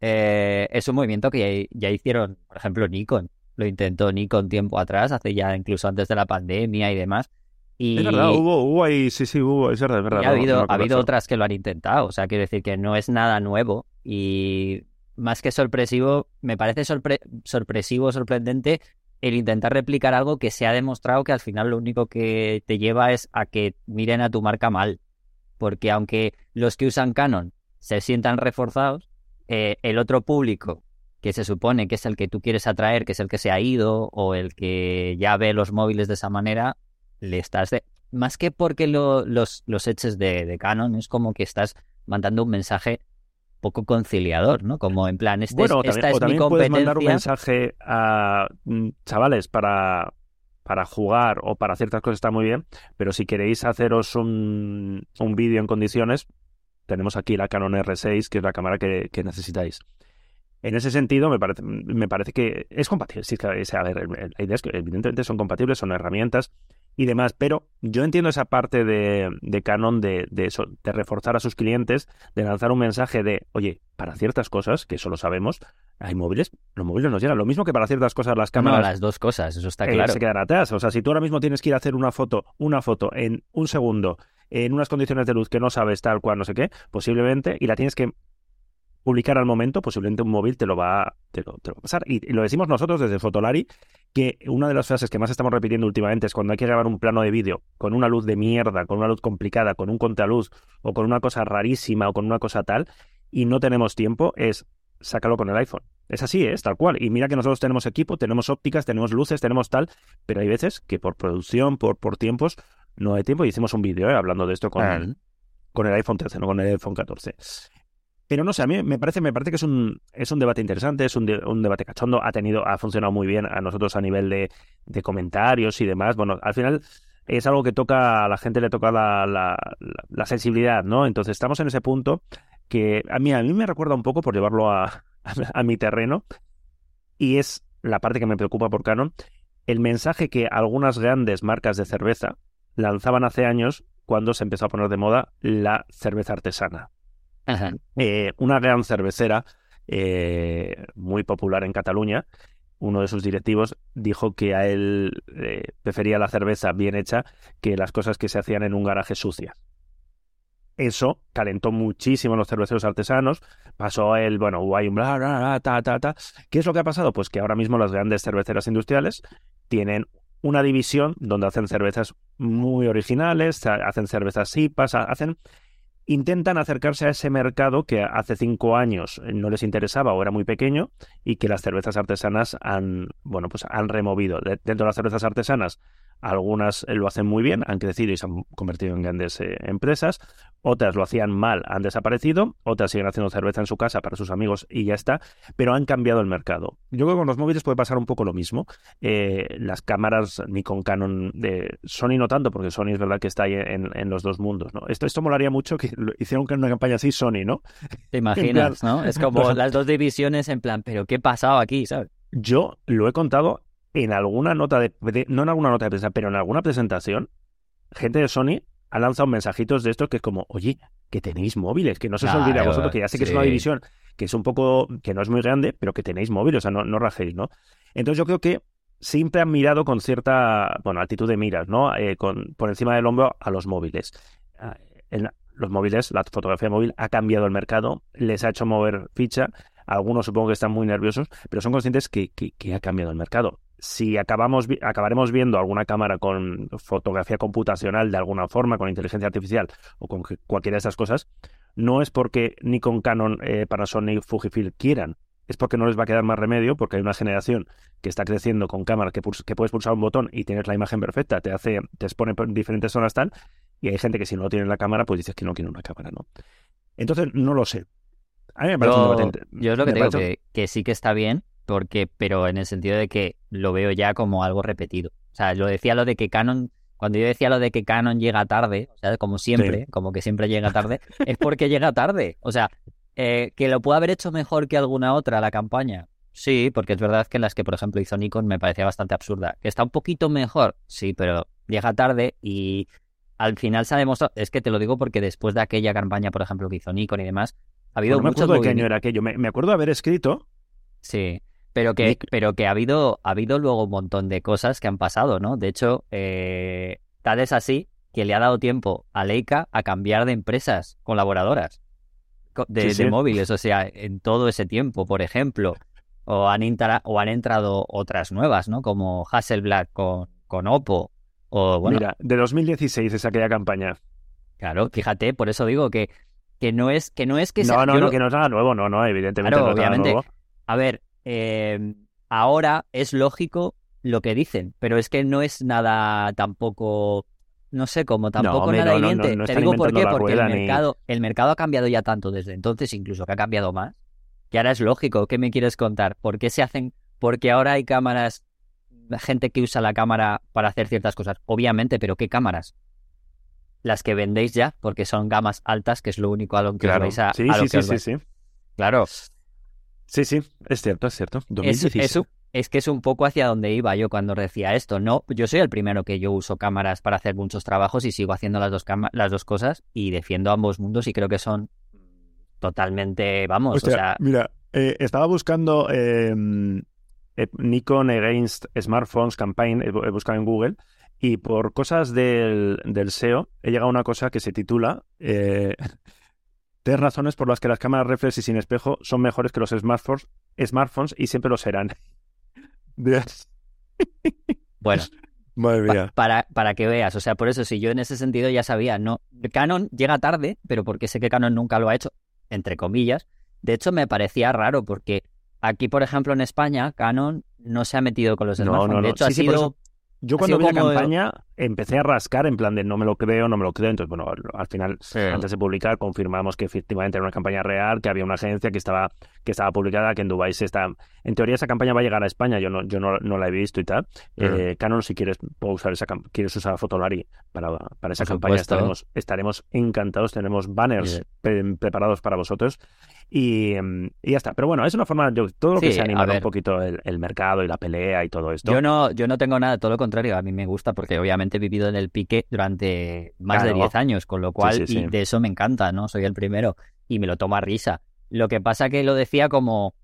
S1: eh, es un movimiento que ya, hicieron, por ejemplo, Nikon. Lo intentó Nikon tiempo atrás, hace ya incluso antes de la pandemia y demás. Y,
S4: Es verdad, hubo, hubo ahí, sí, sí, hubo, es verdad, es verdad.
S1: y ha
S4: no
S1: habido, ha otras que lo han intentado. O sea, quiero decir que no es nada nuevo. Y más que sorpresivo, me parece sorpre- sorpresivo, sorprendente el intentar replicar algo que se ha demostrado que al final lo único que te lleva es a que miren a tu marca mal. Porque aunque los que usan Canon se sientan reforzados, eh, el otro público que se supone que es el que tú quieres atraer, que es el que se ha ido o el que ya ve los móviles de esa manera, le estás de... Más que porque lo- los, los eches de Canon, es como que estás mandando un mensaje poco conciliador, ¿no? Como en plan, este
S4: Bueno,
S1: esta
S4: también, o
S1: es mi
S4: también puedes mandar un
S1: competencia.
S4: mensaje a mm, chavales para, para jugar o para ciertas cosas está muy bien, pero si queréis haceros un, un vídeo en condiciones, tenemos aquí la Canon R6, que es la cámara que, que necesitáis. En ese sentido, me parece, me parece que es compatible. Sí, a ver, la idea es que evidentemente son compatibles, son herramientas y demás, pero yo entiendo esa parte de, de Canon de, de eso, de reforzar a sus clientes, de lanzar un mensaje de, oye, para ciertas cosas, que eso lo sabemos, hay móviles, los móviles nos llegan. Lo mismo que para ciertas cosas las
S1: No,
S4: cámaras
S1: las dos cosas, eso está
S4: eh,
S1: claro.
S4: se quedan atrás. O sea, si tú ahora mismo tienes que ir a hacer una foto, una foto en un segundo, en unas condiciones de luz que no sabes tal cual, no sé qué, posiblemente, y la tienes que publicar al momento, posiblemente un móvil te lo va, te lo, te lo va a pasar. Y, y lo decimos nosotros desde Fotolari, que una de las frases que más estamos repitiendo últimamente es cuando hay que grabar un plano de vídeo con una luz de mierda, con una luz complicada, con un contraluz, o con una cosa rarísima, o con una cosa tal, y no tenemos tiempo, es sácalo con el iPhone. Es así, es tal cual. Y mira que nosotros tenemos equipo, tenemos ópticas, tenemos luces, tenemos tal, pero hay veces que por producción, por, por tiempos, no hay tiempo. Y hicimos un vídeo ¿eh? hablando de esto con,
S1: Ah.
S4: con el iPhone 13, no con el iPhone 14. Pero no sé, a mí me parece, me parece que es un, es un debate interesante, es un, de- un debate cachondo, ha tenido, ha funcionado muy bien a nosotros a nivel de, comentarios y demás. Bueno, al final es algo que toca, a la gente le toca la, la, la- sensibilidad, ¿no? Entonces estamos en ese punto que a mí, a mí me recuerda un poco, por llevarlo a, a mi terreno, y es la parte que me preocupa por Canon, el mensaje que algunas grandes marcas de cerveza lanzaban hace años cuando se empezó a poner de moda la cerveza artesana. Eh, una gran cervecera eh, muy popular en Cataluña, uno de sus directivos dijo que a él eh, prefería la cerveza bien hecha que las cosas que se hacían en un garaje sucias. Eso calentó muchísimo a los cerveceros artesanos, pasó él, bueno, ahí un bla, bla, bla, ta, ta, ta. ¿Qué es lo que ha pasado? Pues que ahora mismo las grandes cerveceras industriales tienen una división donde hacen cervezas muy originales, ha- hacen cervezas IPAs, ha- hacen intentan acercarse a ese mercado que hace cinco años no les interesaba o era muy pequeño y que las cervezas artesanas han, bueno, pues han removido. De- dentro de las cervezas artesanas, algunas eh, lo hacen muy bien, han crecido y se han convertido en grandes eh, empresas. Otras lo hacían mal, han desaparecido. Otras siguen haciendo cerveza en su casa para sus amigos y ya está. Pero han cambiado el mercado. Yo creo que con los móviles puede pasar un poco lo mismo. Eh, las cámaras Nikon, Canon de Sony no tanto, porque Sony es verdad que está ahí en, en los dos mundos. ¿no? Esto, esto molaría mucho que lo- hicieron una campaña así Sony, ¿no?
S1: Te imaginas, ¿no? Es como las dos divisiones en plan, pero ¿qué ha pasado aquí, sabes?
S4: Yo lo he contado en alguna nota de, de- no en alguna nota de prensa, pero en alguna presentación, gente de Sony ha lanzado mensajitos de estos que es como, oye, que tenéis móviles, que no se os olvide a vosotros, que ya sé que es una división que es un poco, que no es muy grande, pero que tenéis móviles, o sea, no, no rajéis, ¿no? Entonces yo creo que siempre han mirado con cierta, bueno, actitud de miras, ¿no? Eh, con, por encima del hombro a los móviles. Ah, en los móviles, la fotografía móvil ha cambiado el mercado, les ha hecho mover ficha, algunos supongo que están muy nerviosos, pero son conscientes que, que, que ha cambiado el mercado. Si acabamos, acabaremos viendo alguna cámara con fotografía computacional de alguna forma, con inteligencia artificial o con cualquiera de estas cosas, no es porque Nikon, Canon, eh, Panasonic, Fujifilm quieran, es porque no les va a quedar más remedio, porque hay una generación que está creciendo con cámaras que, puedes pulsar un botón y tienes la imagen perfecta, te hace, te expone por diferentes zonas tal, y hay gente que si no tiene la cámara, pues dices que no quiere una cámara, ¿no? Entonces, no lo sé. A mí me parece un
S1: Yo,
S4: inte-
S1: yo es lo que
S4: me
S1: te digo,
S4: parece-
S1: que, que sí que está bien, porque, pero en el sentido de que lo veo ya como algo repetido. O sea, lo decía lo de que Canon, cuando yo decía lo de que Canon llega tarde, o sea, como siempre, como que siempre llega tarde, es porque llega tarde. O sea, eh, que lo puede haber hecho mejor que alguna otra la campaña. Sí, porque es verdad que las que, por ejemplo, hizo Nikon me parecía bastante absurda. Que está un poquito mejor, sí, pero llega tarde y al final se ha demostrado, es que te lo digo porque después de aquella campaña, por ejemplo, que hizo Nikon y demás, ha habido
S4: Bueno, no me
S1: muchos
S4: acuerdo de qué año era aquello. Me, me acuerdo de haber escrito.
S1: Sí, pero que, pero que ha habido, ha habido luego un montón de cosas que han pasado, ¿no? De hecho, eh, tal es así que le ha dado tiempo a Leica a cambiar de empresas colaboradoras co- de,
S4: Sí,
S1: de móviles, o sea, en todo ese tiempo, por ejemplo, o han, entra- o han entrado otras nuevas, ¿no? Como Hasselblad con, con Oppo, o bueno,
S4: Mira, de 2016 es aquella campaña.
S1: claro, fíjate, por eso digo que, que no es que no es que
S4: no,
S1: sea,
S4: no, no,
S1: lo-
S4: que no es nada nuevo, no, no, evidentemente
S1: Claro,
S4: no es nada
S1: obviamente.
S4: nuevo.
S1: A ver, eh, ahora es lógico lo que dicen, pero es que no es nada tampoco, no sé, como tampoco
S4: hombre,
S1: nada
S4: no, no, no, no
S1: Te digo por qué, porque el
S4: ni-
S1: mercado, el mercado ha cambiado ya tanto desde entonces, incluso que ha cambiado más, que ahora es lógico. ¿Qué me quieres contar? ¿Por qué se hacen? Porque ahora hay cámaras, gente que usa la cámara para hacer ciertas cosas. Obviamente, pero ¿qué cámaras? Las que vendéis ya, porque son gamas altas, que es lo único a lo que os
S4: Claro.
S1: vais a,
S4: sí,
S1: a lo
S4: sí,
S1: que
S4: sí,
S1: os
S4: sí.
S1: Claro,
S4: Sí, sí, es cierto, es cierto.
S1: es,
S4: 2016.
S1: es que es un poco hacia donde iba yo cuando decía esto. No, yo soy el primero que yo uso cámaras para hacer muchos trabajos y sigo haciendo las dos las dos cosas y defiendo ambos mundos y creo que son totalmente, vamos,
S4: Hostia,
S1: o sea,
S4: mira, eh, estaba buscando eh, eh, Nikon Against Smartphones Campaign, he, he buscado en Google, y por cosas del, del SEO he llegado a una cosa que se titula eh, Tres razones por las que las cámaras reflex y sin espejo son mejores que los smartphones, smartphones y siempre lo serán. Dios.
S1: bueno,
S4: Madre
S1: pa-
S4: mía.
S1: para, para que veas, o sea, por eso sí, yo en ese sentido ya sabía, no, Canon llega tarde, pero porque sé que Canon nunca lo ha hecho, entre comillas. De hecho, me parecía raro porque aquí, por ejemplo, en España, Canon no se ha metido con los
S4: No,
S1: smartphones.
S4: no,
S1: De hecho, ha
S4: Sí,
S1: sido...
S4: Yo cuando vi la campaña empecé a rascar en plan de no me lo creo, no me lo creo. Entonces, bueno, al, al final, antes de publicar, confirmamos que efectivamente era una campaña real, que había una agencia que estaba, que estaba publicada, que en Dubái se está... En teoría esa campaña va a llegar a España, yo no, yo no, no la he visto y tal. Eh, Canon, si quieres, puedo usar esa quieres usar Fotolari para, para esa
S1: Por
S4: campaña,
S1: supuesto.
S4: estaremos, estaremos encantados, tenemos banners
S1: Sí.
S4: pre- preparados para vosotros. Y, em, y ya está. Pero bueno, es una forma, yo, todo lo que se anima un poquito el, el mercado y la pelea y todo esto.
S1: Yo no, yo no tengo nada, todo lo contrario, a mí me gusta porque obviamente he vivido en el pique durante más de
S4: Claro.
S1: 10 años, con lo cual,
S4: sí, sí.
S1: y de eso me encanta, ¿no? Soy el primero y me lo tomo a risa. Lo que pasa que lo decía como,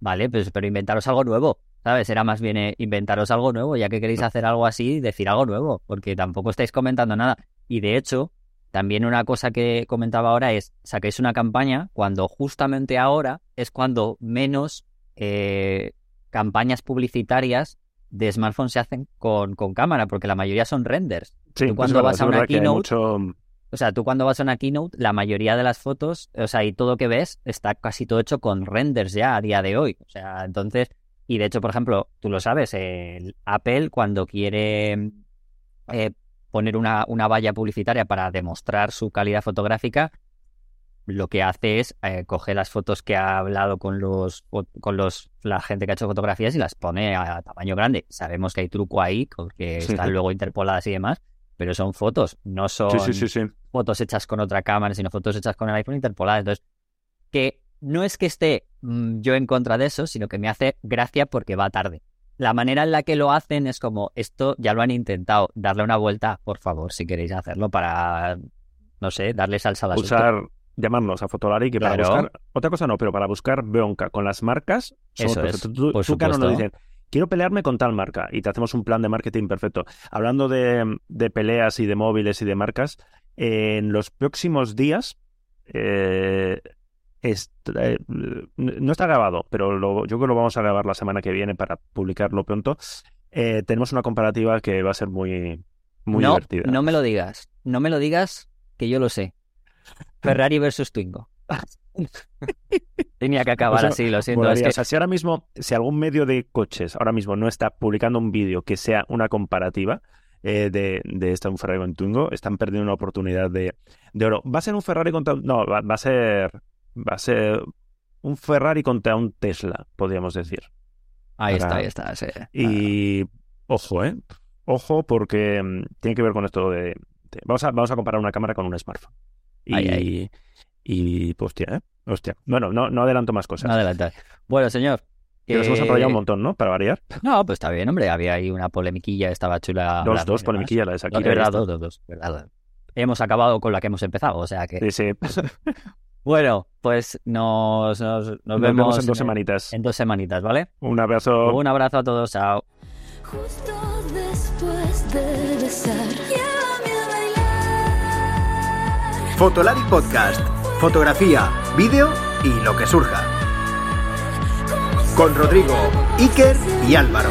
S1: vale, pues pero inventaros algo nuevo, ¿sabes? Era más bien eh, inventaros algo nuevo, ya que queréis hacer algo así, decir algo nuevo, porque tampoco estáis comentando nada. Y de hecho, también una cosa que comentaba ahora es, saquéis una campaña cuando justamente ahora es cuando menos eh, campañas publicitarias de smartphones se hacen con, con cámara, porque la mayoría son renders.
S4: Sí,
S1: Tú cuando vas a una keynote,
S4: mucho-
S1: O sea, tú cuando vas a una keynote, la mayoría de las fotos, o sea, y todo que ves está casi todo hecho con renders ya a día de hoy. O sea, entonces, y de hecho, por ejemplo, tú lo sabes, el Apple cuando quiere eh, poner una, una valla publicitaria para demostrar su calidad fotográfica, lo que hace es eh, coger las fotos que ha hablado con los con los la gente que ha hecho fotografías y las pone a, tamaño grande. Sabemos que hay truco ahí, porque
S4: Sí.
S1: están luego interpoladas y demás, pero son fotos, no son
S4: Sí,
S1: fotos hechas con otra cámara, sino fotos hechas con el iPhone interpoladas. Entonces, que no es que esté mm, yo en contra de eso, sino que me hace gracia porque va tarde. La manera en la que lo hacen es como, esto ya lo han intentado, darle una vuelta, por favor, si queréis hacerlo para, no sé, darle salsa al asunto.
S4: Usar, llamarnos a Fotolari que para buscar, otra cosa no, pero para buscar bronca con las marcas, somos
S1: Eso es.
S4: Tú,
S1: por
S4: tú, nos dicen, quiero pelearme con tal marca y te hacemos un plan de marketing perfecto. Hablando de, de peleas y de móviles y de marcas, en los próximos días, eh, eh, no está grabado, pero lo- yo creo que lo vamos a grabar la semana que viene para publicarlo pronto. Eh, tenemos una comparativa que va a ser muy, muy
S1: no,
S4: divertida.
S1: no me lo digas, no me lo digas, que yo lo sé. Ferrari versus Twingo. Tenía que acabar
S4: O sea,
S1: así, lo siento. Es que
S4: O sea, si ahora mismo, si algún medio de coches ahora mismo no está publicando un vídeo que sea una comparativa eh, de, de esta un Ferrari con Twingo, están perdiendo una oportunidad de, de oro. ¿Va a ser un Ferrari contra no, va, va a ser va a ser un Ferrari contra un Tesla, podríamos decir.
S1: ahí
S4: para-
S1: está, ahí está. sí.
S4: Y ojo, ¿eh? Ojo porque mm, tiene que ver con esto de, de- vamos a vamos a comparar una cámara con un smartphone. Y y pues, hostia, ¿eh? Hostia. Bueno, no, no adelanto más cosas.
S1: No adelantar. Bueno, señor.
S4: Que nos hemos enrollado un montón, ¿no? Para variar.
S1: No, pues está bien, hombre. Había ahí una polemiquilla, estaba chula.
S4: Dos, dos,
S1: y demás.
S4: polemiquilla, la de Shakira.
S1: verdad, dos, dos. verdad. Hemos acabado con la que hemos empezado, o sea que.
S4: Sí, sí.
S1: Bueno, pues nos, nos, nos, vemos,
S4: en dos semanitas.
S1: En, dos semanitas, ¿vale?
S4: Un abrazo.
S1: Un abrazo a todos, chao.
S5: Justo después de besar, a bailar.
S2: Fotolari Podcast. Fotografía, vídeo y lo que surja. Con Rodrigo, Iker y Álvaro.